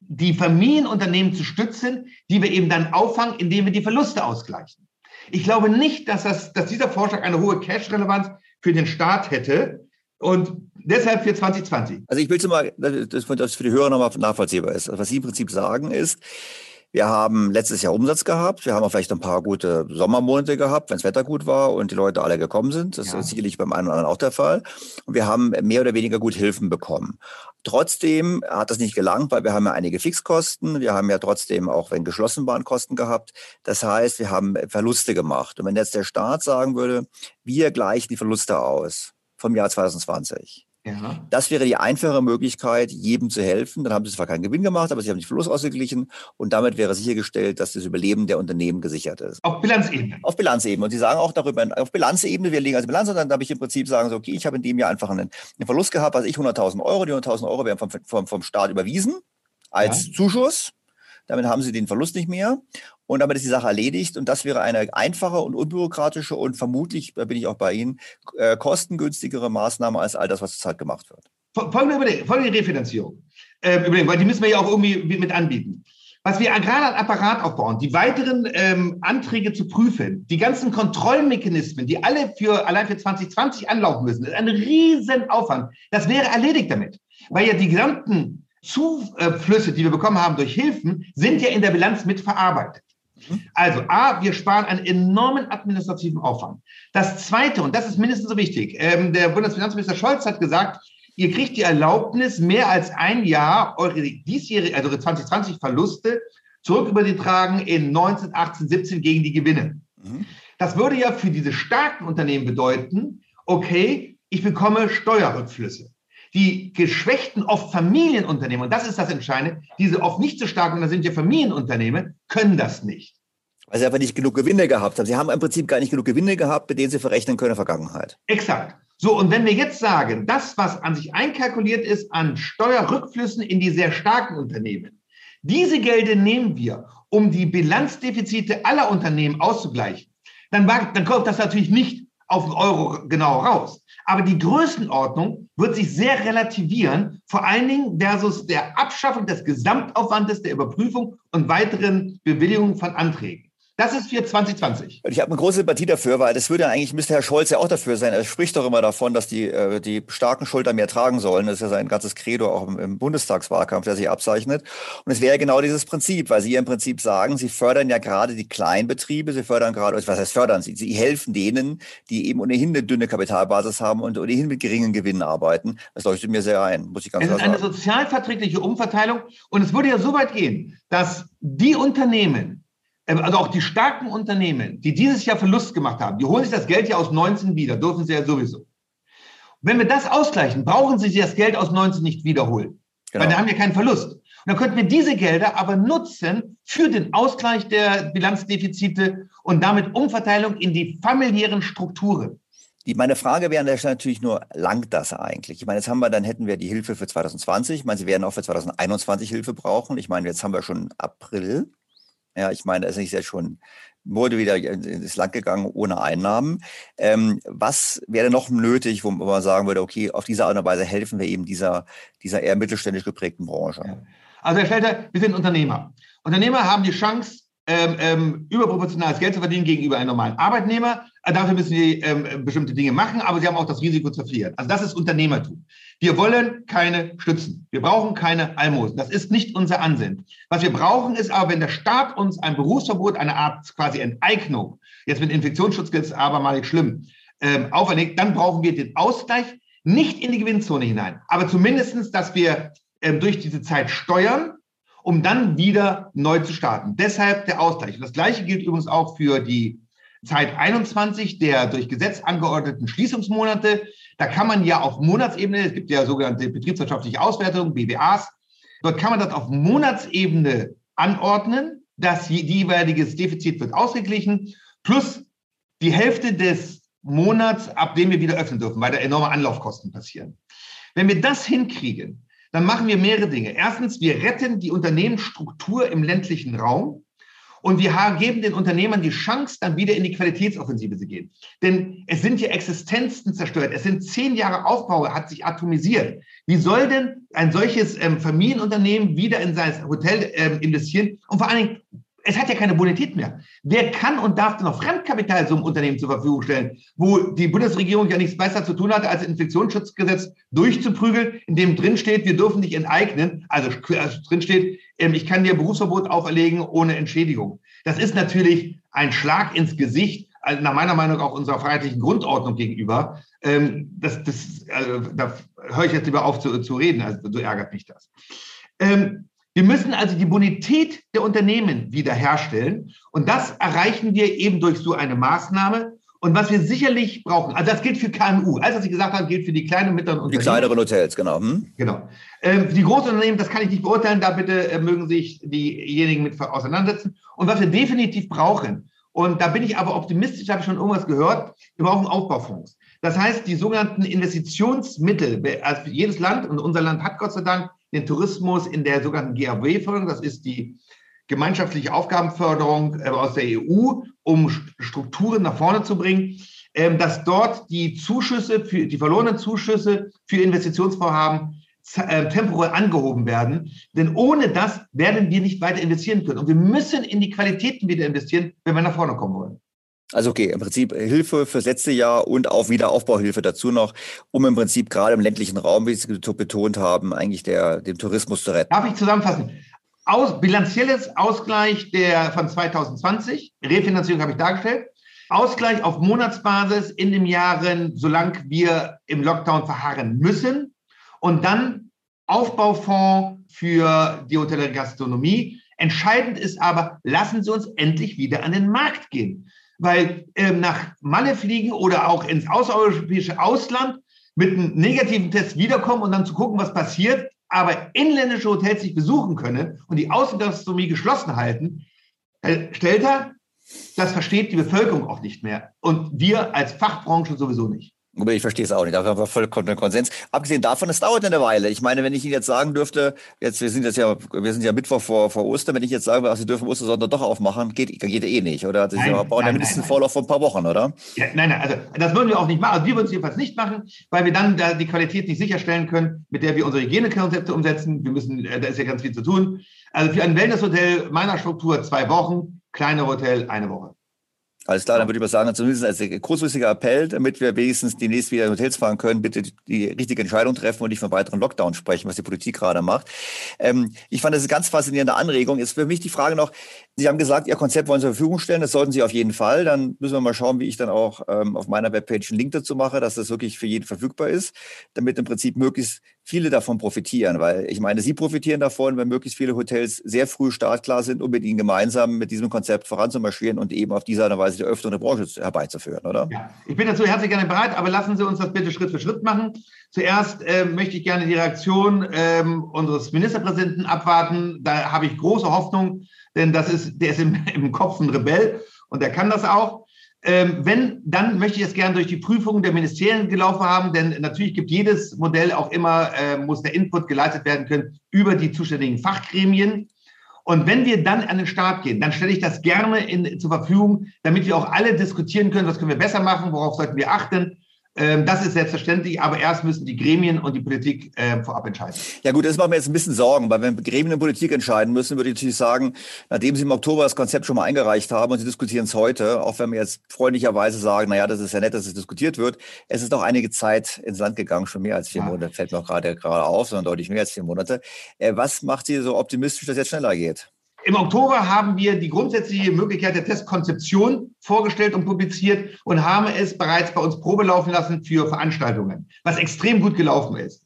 die Familienunternehmen zu stützen, die wir eben dann auffangen, indem wir die Verluste ausgleichen. Ich glaube nicht, dass, das, dass dieser Vorschlag eine hohe Cash-Relevanz für den Staat hätte. Und deshalb für 2020. Also ich will es mal, dass das für die Hörer nochmal nachvollziehbar ist. Was Sie im Prinzip sagen ist, wir haben letztes Jahr Umsatz gehabt. Wir haben auch vielleicht ein paar gute Sommermonate gehabt, wenn das Wetter gut war und die Leute alle gekommen sind. Das ja. ist sicherlich beim einen oder anderen auch der Fall. Und wir haben mehr oder weniger gut Hilfen bekommen. Trotzdem hat das nicht gelangt, weil wir haben ja einige Fixkosten. Wir haben ja trotzdem auch, wenn geschlossen waren, Kosten gehabt. Das heißt, wir haben Verluste gemacht. Und wenn jetzt der Staat sagen würde, wir gleichen die Verluste aus vom Jahr 2020, ja. Das wäre die einfache Möglichkeit, jedem zu helfen. Dann haben sie zwar keinen Gewinn gemacht, aber sie haben den Verlust ausgeglichen und damit wäre sichergestellt, dass das Überleben der Unternehmen gesichert ist. Auf Bilanzebene. Auf Bilanzebene. Und sie sagen auch darüber, auf Bilanzebene, wir legen also Bilanz und dann habe ich im Prinzip sagen, so, okay, ich habe in dem Jahr einfach einen, einen Verlust gehabt, also ich 100.000 Euro, die 100.000 Euro werden vom, vom, vom Staat überwiesen als ja. Zuschuss. Damit haben sie den Verlust nicht mehr. Und damit ist die Sache erledigt. Und das wäre eine einfache und unbürokratische und vermutlich, da bin ich auch bei Ihnen, äh, kostengünstigere Maßnahme als all das, was zurzeit gemacht wird. Folgende, folgende Refinanzierung. Äh, weil die müssen wir ja auch irgendwie mit anbieten. Was wir gerade an Apparat aufbauen, die weiteren ähm, Anträge zu prüfen, die ganzen Kontrollmechanismen, die alle für allein für 2020 anlaufen müssen, ist ein Riesenaufwand. Das wäre erledigt damit. Weil ja die gesamten Zuflüsse, die wir bekommen haben durch Hilfen, sind ja in der Bilanz mit verarbeitet. Also, A, wir sparen einen enormen administrativen Aufwand. Das Zweite, und das ist mindestens so wichtig, ähm, der Bundesfinanzminister Scholz hat gesagt, ihr kriegt die Erlaubnis, mehr als ein Jahr eure diesjährige, also 2020 Verluste zurückübertragen in 19, 18, 17 gegen die Gewinne. Mhm. Das würde ja für diese starken Unternehmen bedeuten, okay, ich bekomme Steuerrückflüsse. Die geschwächten, oft Familienunternehmen, und das ist das Entscheidende, diese oft nicht so starken, und da sind ja Familienunternehmen, können das nicht. Weil sie einfach nicht genug Gewinne gehabt haben. Sie haben im Prinzip gar nicht genug Gewinne gehabt, mit denen sie verrechnen können in der Vergangenheit. Exakt. So, und wenn wir jetzt sagen, das, was an sich einkalkuliert ist an Steuerrückflüssen in die sehr starken Unternehmen, diese Gelder nehmen wir, um die Bilanzdefizite aller Unternehmen auszugleichen, dann, dann kommt das natürlich nicht auf den Euro genau raus. Aber die Größenordnung wird sich sehr relativieren, vor allen Dingen versus der Abschaffung des Gesamtaufwandes der Überprüfung und weiteren Bewilligungen von Anträgen. Das ist für 2020. Ich habe eine große Sympathie dafür, weil das würde eigentlich, müsste Herr Scholz ja auch dafür sein. Er spricht doch immer davon, dass die, äh, die starken Schultern mehr tragen sollen. Das ist ja sein ganzes Credo auch im, im Bundestagswahlkampf, der sich abzeichnet. Und es wäre genau dieses Prinzip, weil Sie im Prinzip sagen, Sie fördern ja gerade die Kleinbetriebe, Sie fördern gerade, was heißt fördern Sie? Sie helfen denen, die eben ohnehin eine dünne Kapitalbasis haben und ohnehin mit geringen Gewinnen arbeiten. Das leuchtet mir sehr ein, muss ich ganz klar sagen. Es ist eine sozialverträgliche Umverteilung und es würde ja so weit gehen, dass die Unternehmen, also auch die starken Unternehmen, die dieses Jahr Verlust gemacht haben, die holen sich das Geld ja aus 19 wieder, dürfen sie ja sowieso. Wenn wir das ausgleichen, brauchen sie das Geld aus 19 nicht wiederholen, genau. weil dann haben wir keinen Verlust. Und dann könnten wir diese Gelder aber nutzen für den Ausgleich der Bilanzdefizite und damit Umverteilung in die familiären Strukturen. Die, meine Frage wäre an der Stelle natürlich nur, langt das eigentlich? Ich meine, jetzt haben wir, dann hätten wir die Hilfe für 2020. Ich meine, Sie werden auch für 2021 Hilfe brauchen. Ich meine, jetzt haben wir schon April. Ja, ich meine, es ist ja schon, wurde wieder ins Land gegangen ohne Einnahmen. Ähm, was wäre noch nötig, wo man sagen würde, okay, auf diese Art und Weise helfen wir eben dieser, dieser eher mittelständisch geprägten Branche? Also Herr Stelter, wir sind Unternehmer. Unternehmer haben die Chance, ähm, ähm, überproportionales Geld zu verdienen gegenüber einem normalen Arbeitnehmer. Äh, dafür müssen sie ähm, bestimmte Dinge machen, aber sie haben auch das Risiko zu verlieren. Also das ist Unternehmertum. Wir wollen keine Stützen. Wir brauchen keine Almosen. Das ist nicht unser Ansinnen. Was wir brauchen, ist aber, wenn der Staat uns ein Berufsverbot, eine Art quasi Enteignung, jetzt mit Infektionsschutz ist aber mal nicht schlimm, ähm, auferlegt, dann brauchen wir den Ausgleich nicht in die Gewinnzone hinein, aber zumindestens, dass wir ähm, durch diese Zeit steuern, um dann wieder neu zu starten. Deshalb der Ausgleich. Und das Gleiche gilt übrigens auch für die Zeit 21 der durch Gesetz angeordneten Schließungsmonate. Da kann man ja auf Monatsebene, es gibt ja sogenannte betriebswirtschaftliche Auswertungen, BWAs, dort kann man das auf Monatsebene anordnen. Das jeweilige Defizit wird ausgeglichen, plus die Hälfte des Monats, ab dem wir wieder öffnen dürfen, weil da enorme Anlaufkosten passieren. Wenn wir das hinkriegen, dann machen wir mehrere Dinge. Erstens, wir retten die Unternehmensstruktur im ländlichen Raum. Und wir geben den Unternehmern die Chance, dann wieder in die Qualitätsoffensive zu gehen. Denn es sind ja Existenzen zerstört. Es sind zehn Jahre Aufbau, hat sich atomisiert. Wie soll denn ein solches ähm, Familienunternehmen wieder in sein Hotel ähm, investieren? Und vor allen Dingen, es hat ja keine Bonität mehr. Wer kann und darf denn noch Fremdkapital so einem Unternehmen zur Verfügung stellen, wo die Bundesregierung ja nichts besser zu tun hatte, als Infektionsschutzgesetz durchzuprügeln, in dem drin steht, wir dürfen dich enteignen. Also, also drin steht, ähm, ich kann dir Berufsverbot auferlegen ohne Entschädigung. Das ist natürlich ein Schlag ins Gesicht, also nach meiner Meinung auch unserer freiheitlichen Grundordnung gegenüber. Ähm, das, das, also, da höre ich jetzt lieber auf zu, zu reden, also so ärgert mich das. Ähm, wir müssen also die Bonität der Unternehmen wiederherstellen. Und das erreichen wir eben durch so eine Maßnahme. Und was wir sicherlich brauchen, also das gilt für KMU. Alles, was ich gesagt habe, gilt für die kleinen und mittleren Unternehmen. Die kleineren Hotels, genau. Hm? Genau. Ähm, die großen Unternehmen, das kann ich nicht beurteilen. Da bitte äh, mögen sich diejenigen mit auseinandersetzen. Und was wir definitiv brauchen, und da bin ich aber optimistisch, habe ich schon irgendwas gehört, wir brauchen Aufbaufonds. Das heißt, die sogenannten Investitionsmittel, also jedes Land, und unser Land hat Gott sei Dank den Tourismus in der sogenannten GAW-Förderung, das ist die gemeinschaftliche Aufgabenförderung äh, aus der EU, um Strukturen nach vorne zu bringen, ähm, dass dort die Zuschüsse, für, die verlorenen Zuschüsse für Investitionsvorhaben äh, temporär angehoben werden. Denn ohne das werden wir nicht weiter investieren können. Und wir müssen in die Qualitäten wieder investieren, wenn wir nach vorne kommen wollen. Also okay, im Prinzip Hilfe fürs letzte Jahr und auch Wiederaufbauhilfe dazu noch, um im Prinzip gerade im ländlichen Raum, wie Sie betont haben, eigentlich der, den Tourismus zu retten. Darf ich zusammenfassen? Aus, bilanzielles Ausgleich der von 2020, Refinanzierung habe ich dargestellt, Ausgleich auf Monatsbasis in den Jahren, solange wir im Lockdown verharren müssen und dann Aufbaufonds für die Hotellerie Gastronomie. Entscheidend ist aber, lassen Sie uns endlich wieder an den Markt gehen weil ähm, nach Malle fliegen oder auch ins außereuropäische Ausland mit einem negativen Test wiederkommen und dann zu gucken, was passiert, aber inländische Hotels nicht besuchen können und die Außengastronomie geschlossen halten, Herr Stelter, das versteht die Bevölkerung auch nicht mehr und wir als Fachbranche sowieso nicht. Ich verstehe es auch nicht. Da haben wir vollkommen Konsens. Abgesehen davon, es dauert eine Weile. Ich meine, wenn ich Ihnen jetzt sagen dürfte, jetzt, wir sind jetzt ja, wir sind ja Mittwoch vor, vor Ostern, wenn ich jetzt sage, ach, Sie dürfen Ostersonntag doch aufmachen, geht, geht eh nicht, oder? Sie nein, brauchen ja mindestens Vorlauf von ein paar Wochen, oder? Ja, nein, nein, also das würden wir auch nicht machen. Also wir würden es jedenfalls nicht machen, weil wir dann da die Qualität nicht sicherstellen können, mit der wir unsere Hygienekonzepte umsetzen. Wir müssen, äh, da ist ja ganz viel zu tun. Also für ein Wellnesshotel meiner Struktur zwei Wochen, kleine Hotel eine Woche. Alles klar, dann würde ich mal sagen, zumindest als kurzfristiger Appell, damit wir wenigstens demnächst wieder in Hotels fahren können, bitte die richtige Entscheidung treffen und nicht von weiteren Lockdown sprechen, was die Politik gerade macht. Ähm, ich fand das eine ganz faszinierende Anregung. Ist für mich die Frage noch, Sie haben gesagt, Ihr Konzept wollen Sie zur Verfügung stellen. Das sollten Sie auf jeden Fall. Dann müssen wir mal schauen, wie ich dann auch ähm, auf meiner Webpage einen Link dazu mache, dass das wirklich für jeden verfügbar ist, damit im Prinzip möglichst viele davon profitieren. Weil ich meine, Sie profitieren davon, wenn möglichst viele Hotels sehr früh startklar sind, um mit Ihnen gemeinsam mit diesem Konzept voranzumarschieren und eben auf diese Art und Weise die Öffnung der Branche herbeizuführen, oder? Ja, ich bin dazu herzlich gerne bereit, aber lassen Sie uns das bitte Schritt für Schritt machen. Zuerst äh, möchte ich gerne die Reaktion ähm, unseres Ministerpräsidenten abwarten. Da habe ich große Hoffnung, denn das ist, der ist im, im Kopf ein Rebell und der kann das auch. Ähm, wenn, dann möchte ich es gerne durch die Prüfung der Ministerien gelaufen haben, denn natürlich gibt jedes Modell auch immer, äh, muss der Input geleitet werden können über die zuständigen Fachgremien. Und wenn wir dann an den Start gehen, dann stelle ich das gerne in, zur Verfügung, damit wir auch alle diskutieren können, was können wir besser machen, worauf sollten wir achten. Ähm, das ist selbstverständlich, aber erst müssen die Gremien und die Politik äh, vorab entscheiden. Ja gut, das macht mir jetzt ein bisschen Sorgen, weil wenn Gremien und Politik entscheiden müssen, würde ich natürlich sagen, nachdem Sie im Oktober das Konzept schon mal eingereicht haben und Sie diskutieren es heute, auch wenn wir jetzt freundlicherweise sagen, naja, das ist ja nett, dass es diskutiert wird, es ist doch einige Zeit ins Land gegangen, schon mehr als vier ja. Monate, fällt mir auch gerade, gerade auf, sondern deutlich mehr als vier Monate. Äh, was macht Sie so optimistisch, dass es jetzt schneller geht? Im Oktober haben wir die grundsätzliche Möglichkeit der Testkonzeption vorgestellt und publiziert und haben es bereits bei uns probelaufen lassen für Veranstaltungen, was extrem gut gelaufen ist.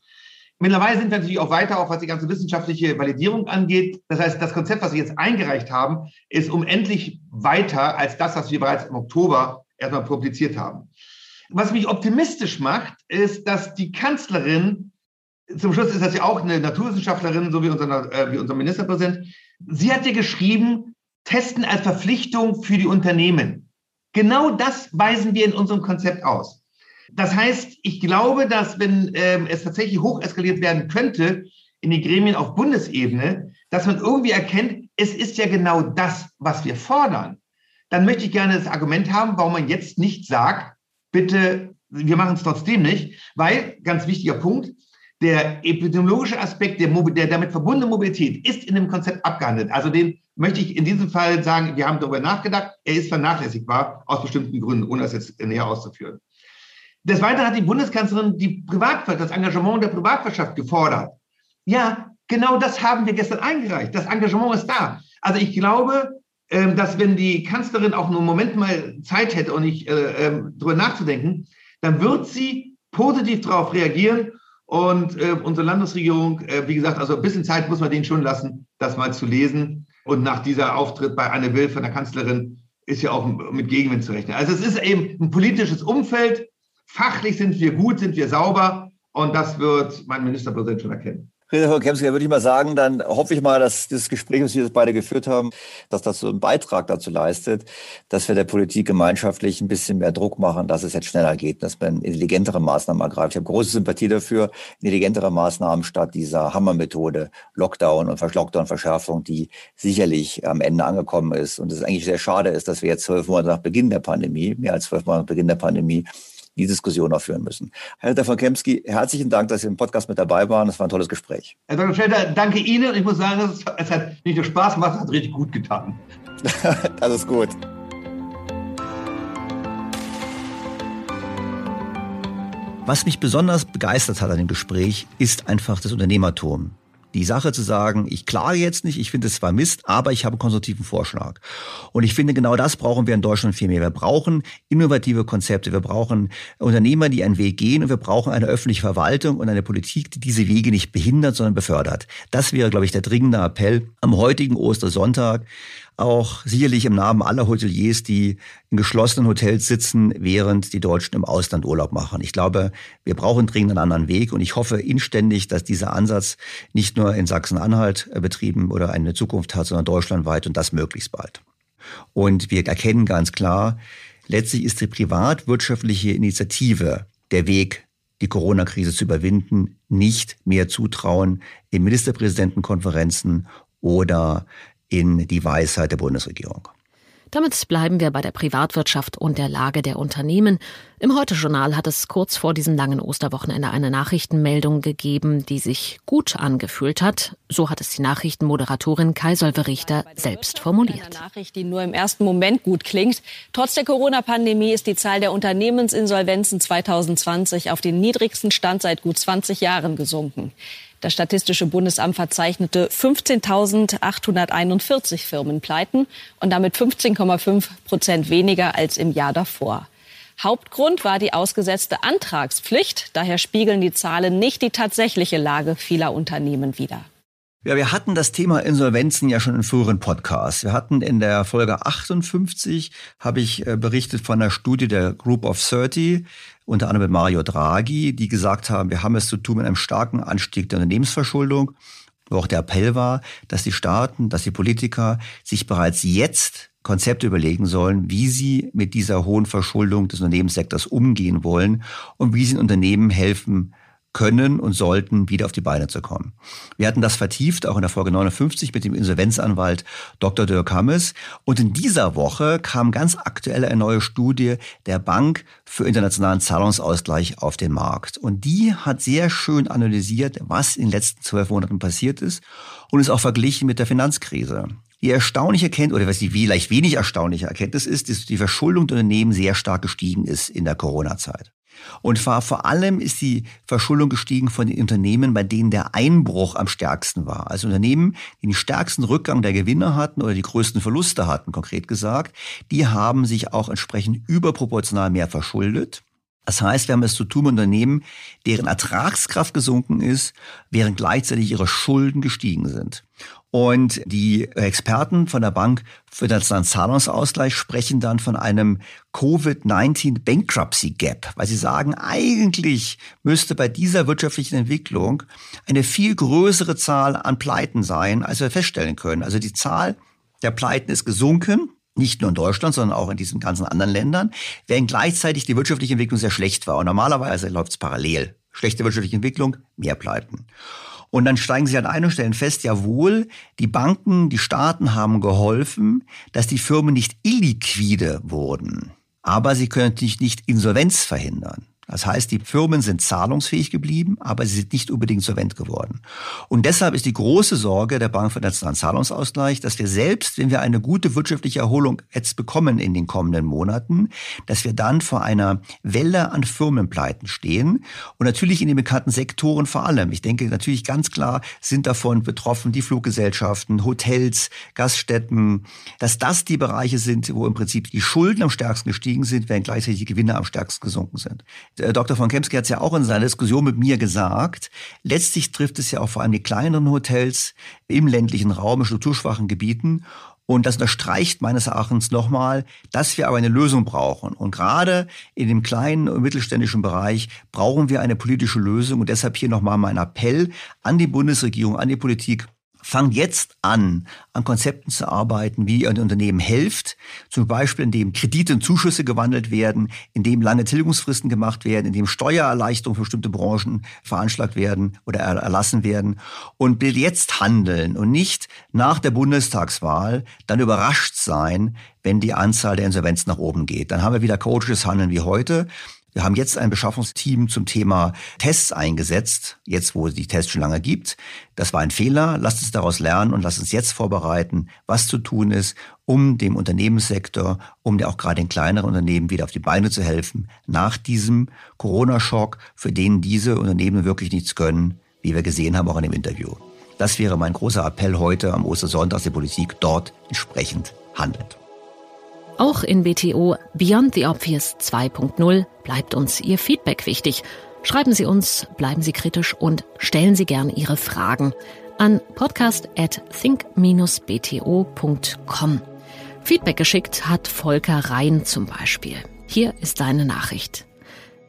Mittlerweile sind wir natürlich auch weiter, auch was die ganze wissenschaftliche Validierung angeht. Das heißt, das Konzept, was wir jetzt eingereicht haben, ist um endlich weiter als das, was wir bereits im Oktober erstmal publiziert haben. Was mich optimistisch macht, ist, dass die Kanzlerin, zum Schluss ist das ja auch eine Naturwissenschaftlerin, so wie unser, äh, wie unser Ministerpräsident, Sie hat ja geschrieben, Testen als Verpflichtung für die Unternehmen. Genau das weisen wir in unserem Konzept aus. Das heißt, ich glaube, dass wenn ähm, es tatsächlich hoch eskaliert werden könnte in die Gremien auf Bundesebene, dass man irgendwie erkennt, es ist ja genau das, was wir fordern. Dann möchte ich gerne das Argument haben, warum man jetzt nicht sagt, bitte, wir machen es trotzdem nicht, weil, ganz wichtiger Punkt, der epidemiologische Aspekt der, der damit verbundene Mobilität ist in dem Konzept abgehandelt. Also den möchte ich in diesem Fall sagen, wir haben darüber nachgedacht, er ist vernachlässigbar aus bestimmten Gründen, ohne das jetzt näher auszuführen. Des Weiteren hat die Bundeskanzlerin die Privatwirtschaft, das Engagement der Privatwirtschaft gefordert. Ja, genau das haben wir gestern eingereicht. Das Engagement ist da. Also ich glaube, ähm, dass wenn die Kanzlerin auch nur einen Moment mal Zeit hätte und nicht äh, ähm, darüber nachzudenken, dann wird sie positiv darauf reagieren und äh, unsere Landesregierung, äh, wie gesagt, also ein bisschen Zeit muss man denen schon lassen, das mal zu lesen. Und nach dieser Auftritt bei Anne Will von der Kanzlerin ist ja auch mit Gegenwind zu rechnen. Also es ist eben ein politisches Umfeld. Fachlich sind wir gut, sind wir sauber. Und das wird mein Ministerpräsident schon erkennen. Frau Kemski, würde ich mal sagen, dann hoffe ich mal, dass dieses Gespräch, das wir beide geführt haben, dass das so einen Beitrag dazu leistet, dass wir der Politik gemeinschaftlich ein bisschen mehr Druck machen, dass es jetzt schneller geht, dass man intelligentere Maßnahmen ergreift. Ich habe große Sympathie dafür, intelligentere Maßnahmen statt dieser Hammermethode, Lockdown und Lockdown-Verschärfung, die sicherlich am Ende angekommen ist. Und es eigentlich sehr schade ist, dass wir jetzt zwölf Monate nach Beginn der Pandemie, mehr als zwölf Monate nach Beginn der Pandemie, die Diskussion auch führen müssen. Herr Dr. Kemski, herzlichen Dank, dass Sie im Podcast mit dabei waren. Das war ein tolles Gespräch. Herr Dr. Felder, danke Ihnen. Ich muss sagen, es hat nicht nur Spaß gemacht, es hat richtig gut getan. das ist gut. Was mich besonders begeistert hat an dem Gespräch, ist einfach das Unternehmertum die Sache zu sagen, ich klage jetzt nicht, ich finde es zwar Mist, aber ich habe einen konstruktiven Vorschlag. Und ich finde, genau das brauchen wir in Deutschland viel mehr. Wir brauchen innovative Konzepte, wir brauchen Unternehmer, die einen Weg gehen und wir brauchen eine öffentliche Verwaltung und eine Politik, die diese Wege nicht behindert, sondern befördert. Das wäre, glaube ich, der dringende Appell am heutigen Ostersonntag auch sicherlich im Namen aller Hoteliers, die in geschlossenen Hotels sitzen, während die Deutschen im Ausland Urlaub machen. Ich glaube, wir brauchen dringend einen anderen Weg und ich hoffe inständig, dass dieser Ansatz nicht nur in Sachsen-Anhalt äh, betrieben oder eine Zukunft hat, sondern deutschlandweit und das möglichst bald. Und wir erkennen ganz klar, letztlich ist die privatwirtschaftliche Initiative der Weg, die Corona-Krise zu überwinden, nicht mehr zutrauen in Ministerpräsidentenkonferenzen oder in die Weisheit der Bundesregierung. Damit bleiben wir bei der Privatwirtschaft und der Lage der Unternehmen. Im Heute-Journal hat es kurz vor diesem langen Osterwochenende eine Nachrichtenmeldung gegeben, die sich gut angefühlt hat. So hat es die Nachrichtenmoderatorin Kai Solve-Richter selbst formuliert. Eine Nachricht, die nur im ersten Moment gut klingt. Trotz der Corona-Pandemie ist die Zahl der Unternehmensinsolvenzen 2020 auf den niedrigsten Stand seit gut 20 Jahren gesunken. Das Statistische Bundesamt verzeichnete 15.841 Firmenpleiten und damit 15,5 Prozent weniger als im Jahr davor. Hauptgrund war die ausgesetzte Antragspflicht. Daher spiegeln die Zahlen nicht die tatsächliche Lage vieler Unternehmen wider. Ja, wir hatten das Thema Insolvenzen ja schon in früheren Podcasts. Wir hatten in der Folge 58, habe ich äh, berichtet von einer Studie der Group of 30, unter anderem mit Mario Draghi, die gesagt haben, wir haben es zu tun mit einem starken Anstieg der Unternehmensverschuldung, wo auch der Appell war, dass die Staaten, dass die Politiker sich bereits jetzt Konzepte überlegen sollen, wie sie mit dieser hohen Verschuldung des Unternehmenssektors umgehen wollen und wie sie den Unternehmen helfen können und sollten, wieder auf die Beine zu kommen. Wir hatten das vertieft, auch in der Folge 59 mit dem Insolvenzanwalt Dr. Dirk Hammes. Und in dieser Woche kam ganz aktuell eine neue Studie der Bank für internationalen Zahlungsausgleich auf den Markt. Und die hat sehr schön analysiert, was in den letzten zwölf Monaten passiert ist und ist auch verglichen mit der Finanzkrise. Die erstaunliche Erkenntnis, oder was die vielleicht wenig erstaunliche Erkenntnis ist, dass die Verschuldung der Unternehmen sehr stark gestiegen ist in der Corona-Zeit. Und vor allem ist die Verschuldung gestiegen von den Unternehmen, bei denen der Einbruch am stärksten war. Also Unternehmen, die den stärksten Rückgang der Gewinne hatten oder die größten Verluste hatten, konkret gesagt, die haben sich auch entsprechend überproportional mehr verschuldet. Das heißt, wir haben es zu tun mit Unternehmen, deren Ertragskraft gesunken ist, während gleichzeitig ihre Schulden gestiegen sind. Und die Experten von der Bank für den Zahlungsausgleich sprechen dann von einem Covid-19 Bankruptcy Gap, weil sie sagen, eigentlich müsste bei dieser wirtschaftlichen Entwicklung eine viel größere Zahl an Pleiten sein, als wir feststellen können. Also die Zahl der Pleiten ist gesunken, nicht nur in Deutschland, sondern auch in diesen ganzen anderen Ländern, während gleichzeitig die wirtschaftliche Entwicklung sehr schlecht war. Und normalerweise läuft es parallel. Schlechte wirtschaftliche Entwicklung, mehr Pleiten. Und dann steigen sie an einen Stellen fest, jawohl, die Banken, die Staaten haben geholfen, dass die Firmen nicht illiquide wurden. Aber sie können natürlich nicht Insolvenz verhindern. Das heißt, die Firmen sind zahlungsfähig geblieben, aber sie sind nicht unbedingt solvent geworden. Und deshalb ist die große Sorge der Bank für den Nationalen Zahlungsausgleich, dass wir selbst, wenn wir eine gute wirtschaftliche Erholung jetzt bekommen in den kommenden Monaten, dass wir dann vor einer Welle an Firmenpleiten stehen. Und natürlich in den bekannten Sektoren vor allem. Ich denke natürlich ganz klar sind davon betroffen die Fluggesellschaften, Hotels, Gaststätten, dass das die Bereiche sind, wo im Prinzip die Schulden am stärksten gestiegen sind, während gleichzeitig die Gewinne am stärksten gesunken sind. Äh, Dr. von Kemsky hat es ja auch in seiner Diskussion mit mir gesagt, letztlich trifft es ja auch vor allem die kleineren Hotels im ländlichen Raum, in strukturschwachen Gebieten. Und das unterstreicht meines Erachtens nochmal, dass wir aber eine Lösung brauchen. Und gerade in dem kleinen und mittelständischen Bereich brauchen wir eine politische Lösung. Und deshalb hier nochmal mein Appell an die Bundesregierung, an die Politik, fangt jetzt an, an Konzepten zu arbeiten, wie ihr ein Unternehmen hilft, zum Beispiel indem Kredite und Zuschüsse gewandelt werden, indem lange Tilgungsfristen gemacht werden, indem Steuererleichterungen für bestimmte Branchen veranschlagt werden oder erlassen werden und jetzt handeln und nicht nach der Bundestagswahl dann überrascht sein, wenn die Anzahl der Insolvenzen nach oben geht. Dann haben wir wieder coaches Handeln wie heute. Wir haben jetzt ein Beschaffungsteam zum Thema Tests eingesetzt, jetzt wo es die Tests schon lange gibt. Das war ein Fehler. Lasst uns daraus lernen und lasst uns jetzt vorbereiten, was zu tun ist, um dem Unternehmenssektor, um der auch gerade den kleineren Unternehmen wieder auf die Beine zu helfen, nach diesem Corona-Schock, für den diese Unternehmen wirklich nichts können, wie wir gesehen haben auch in dem Interview. Das wäre mein großer Appell heute am Ostersonntag, dass die Politik dort entsprechend handelt. Auch in BTO Beyond the Obvious 2.0 bleibt uns Ihr Feedback wichtig. Schreiben Sie uns, bleiben Sie kritisch und stellen Sie gern Ihre Fragen an podcast at think-bto.com. Feedback geschickt hat Volker Rhein zum Beispiel. Hier ist seine Nachricht.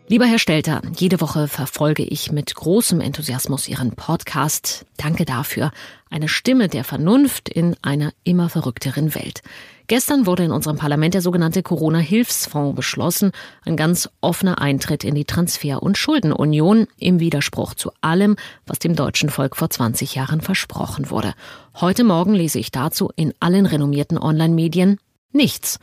Lieber Herr Stelter, jede Woche verfolge ich mit großem Enthusiasmus Ihren Podcast. Danke dafür. Eine Stimme der Vernunft in einer immer verrückteren Welt. Gestern wurde in unserem Parlament der sogenannte Corona-Hilfsfonds beschlossen, ein ganz offener Eintritt in die Transfer- und Schuldenunion im Widerspruch zu allem, was dem deutschen Volk vor 20 Jahren versprochen wurde. Heute Morgen lese ich dazu in allen renommierten Online-Medien nichts.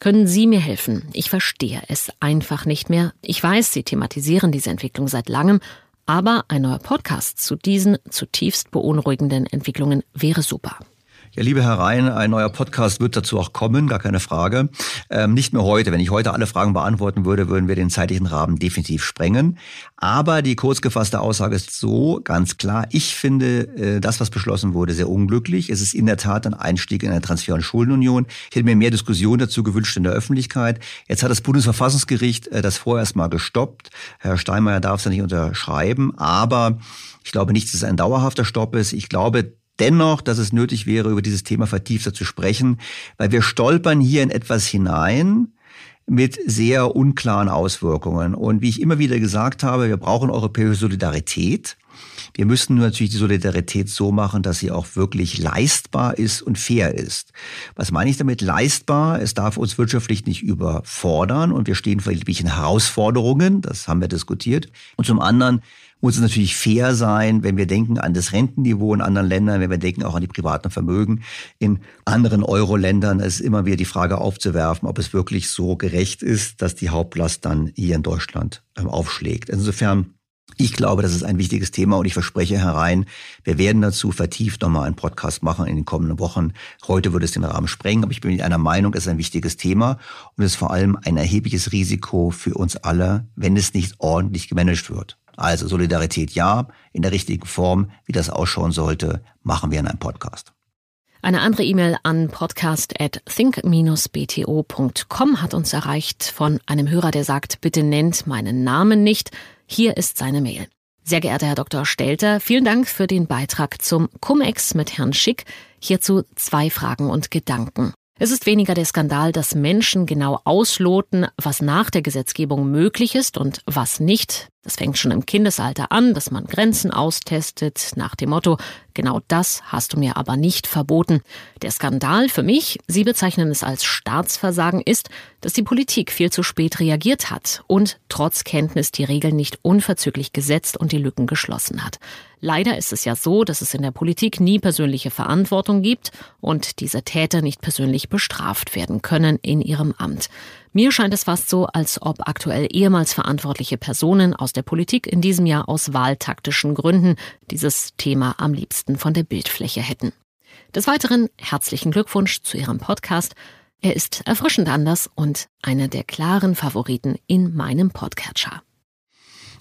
Können Sie mir helfen? Ich verstehe es einfach nicht mehr. Ich weiß, Sie thematisieren diese Entwicklung seit langem, aber ein neuer Podcast zu diesen zutiefst beunruhigenden Entwicklungen wäre super. Ja, liebe Herr Rhein, ein neuer Podcast wird dazu auch kommen, gar keine Frage. Ähm, nicht mehr heute. Wenn ich heute alle Fragen beantworten würde, würden wir den zeitlichen Rahmen definitiv sprengen. Aber die kurz gefasste Aussage ist so ganz klar. Ich finde äh, das, was beschlossen wurde, sehr unglücklich. Es ist in der Tat ein Einstieg in eine Transfer- und Schuldenunion. Ich hätte mir mehr Diskussion dazu gewünscht in der Öffentlichkeit. Jetzt hat das Bundesverfassungsgericht äh, das vorerst mal gestoppt. Herr Steinmeier darf es ja nicht unterschreiben. Aber ich glaube nicht, dass es ein dauerhafter Stopp ist. Ich glaube, dennoch, dass es nötig wäre, über dieses Thema vertiefter zu sprechen, weil wir stolpern hier in etwas hinein, mit sehr unklaren Auswirkungen. Und wie ich immer wieder gesagt habe, wir brauchen europäische Solidarität. Wir müssen natürlich die Solidarität so machen, dass sie auch wirklich leistbar ist und fair ist. Was meine ich damit leistbar? Es darf uns wirtschaftlich nicht überfordern und wir stehen vor irgendwelchen Herausforderungen, das haben wir diskutiert. Und zum anderen muss es natürlich fair sein, wenn wir denken an das Rentenniveau in anderen Ländern, wenn wir denken auch an die privaten Vermögen in anderen Euro-Ländern. Ist immer wieder die Frage aufzuwerfen, ob es wirklich so gerecht ist, dass die Hauptlast dann hier in Deutschland ähm, aufschlägt. Insofern ich glaube, das ist ein wichtiges Thema und ich verspreche herein, wir werden dazu vertieft nochmal einen Podcast machen in den kommenden Wochen. Heute würde es den Rahmen sprengen, aber ich bin einer Meinung, es ist ein wichtiges Thema und es ist vor allem ein erhebliches Risiko für uns alle, wenn es nicht ordentlich gemanagt wird. Also Solidarität ja, in der richtigen Form, wie das ausschauen sollte, machen wir in einem Podcast. Eine andere E-Mail an podcast at think-bto.com hat uns erreicht von einem Hörer, der sagt, bitte nennt meinen Namen nicht. Hier ist seine Mail. Sehr geehrter Herr Dr. Stelter, vielen Dank für den Beitrag zum Cum-Ex mit Herrn Schick. Hierzu zwei Fragen und Gedanken. Es ist weniger der Skandal, dass Menschen genau ausloten, was nach der Gesetzgebung möglich ist und was nicht. Das fängt schon im Kindesalter an, dass man Grenzen austestet, nach dem Motto, genau das hast du mir aber nicht verboten. Der Skandal für mich, Sie bezeichnen es als Staatsversagen, ist, dass die Politik viel zu spät reagiert hat und trotz Kenntnis die Regeln nicht unverzüglich gesetzt und die Lücken geschlossen hat. Leider ist es ja so, dass es in der Politik nie persönliche Verantwortung gibt und diese Täter nicht persönlich bestraft werden können in ihrem Amt. Mir scheint es fast so, als ob aktuell ehemals verantwortliche Personen aus der Politik in diesem Jahr aus wahltaktischen Gründen dieses Thema am liebsten von der Bildfläche hätten. Des Weiteren herzlichen Glückwunsch zu Ihrem Podcast. Er ist erfrischend anders und einer der klaren Favoriten in meinem Podcatcher.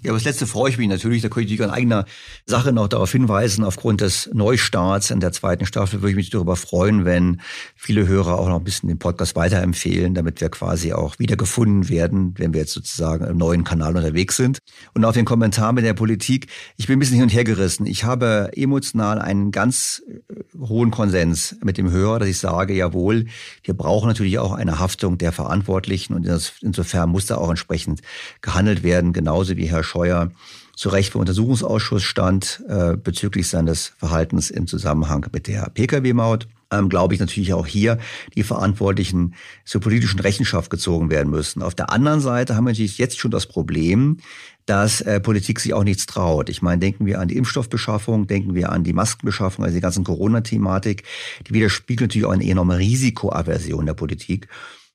Ja, aber das letzte freue ich mich natürlich. Da könnte ich an eigener Sache noch darauf hinweisen. Aufgrund des Neustarts in der zweiten Staffel würde ich mich darüber freuen, wenn viele Hörer auch noch ein bisschen den Podcast weiterempfehlen, damit wir quasi auch wieder gefunden werden, wenn wir jetzt sozusagen im neuen Kanal unterwegs sind. Und auf den Kommentar mit der Politik. Ich bin ein bisschen hin und her gerissen. Ich habe emotional einen ganz äh, hohen Konsens mit dem Hörer, dass ich sage, jawohl, wir brauchen natürlich auch eine Haftung der Verantwortlichen und insofern muss da auch entsprechend gehandelt werden, genauso wie Herr Scheuer zu Recht vor Untersuchungsausschuss stand äh, bezüglich seines Verhaltens im Zusammenhang mit der Pkw-Maut. Ähm, glaube ich natürlich auch hier die Verantwortlichen zur politischen Rechenschaft gezogen werden müssen. Auf der anderen Seite haben wir natürlich jetzt schon das Problem, dass äh, Politik sich auch nichts traut. Ich meine, denken wir an die Impfstoffbeschaffung, denken wir an die Maskenbeschaffung, also die ganzen Corona-Thematik, die widerspiegelt natürlich auch eine enorme Risikoaversion der Politik.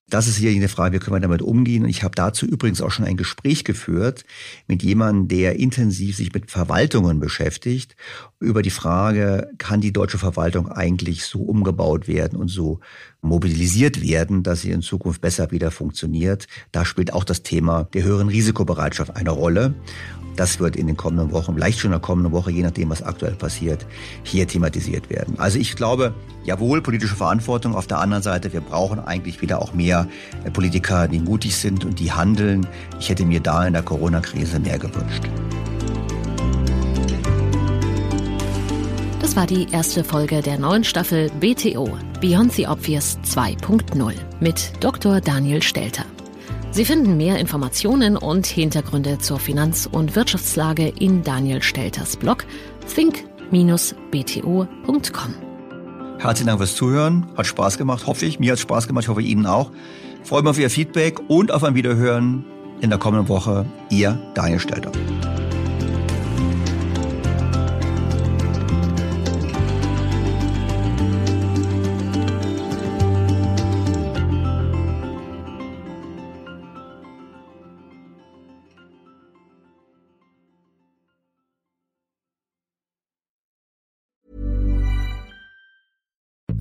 Das ist hier eine Frage, wie können wir damit umgehen? Und ich habe dazu übrigens auch schon ein Gespräch geführt mit jemandem, der intensiv sich mit Verwaltungen beschäftigt, über die Frage, kann die deutsche Verwaltung eigentlich so umgebaut werden und so mobilisiert werden, dass sie in Zukunft besser wieder funktioniert. Da spielt auch das Thema der höheren Risikobereitschaft eine Rolle. Das wird in den kommenden Wochen, vielleicht schon in der kommenden Woche, je nachdem, was aktuell passiert, hier thematisiert werden. Also ich glaube, jawohl, politische Verantwortung. Auf der anderen Seite, wir brauchen eigentlich wieder auch mehr äh, Politiker, die mutig sind und die handeln. Ich hätte mir da in der Corona-Krise mehr gewünscht. Das war die erste Folge der neuen Staffel BTO Beyond the Obvious 2.0 mit Dr. Daniel Stelter. Sie finden mehr Informationen und Hintergründe zur Finanz- und Wirtschaftslage in Daniel Stelters Blog Think bto.com. Herzlichen Dank fürs Zuhören. Hat Spaß gemacht, hoffe ich. Mir hat Spaß gemacht, ich hoffe Ihnen auch. Freue mich auf Ihr Feedback und auf ein Wiederhören in der kommenden Woche. Ihr Daniel Stelter.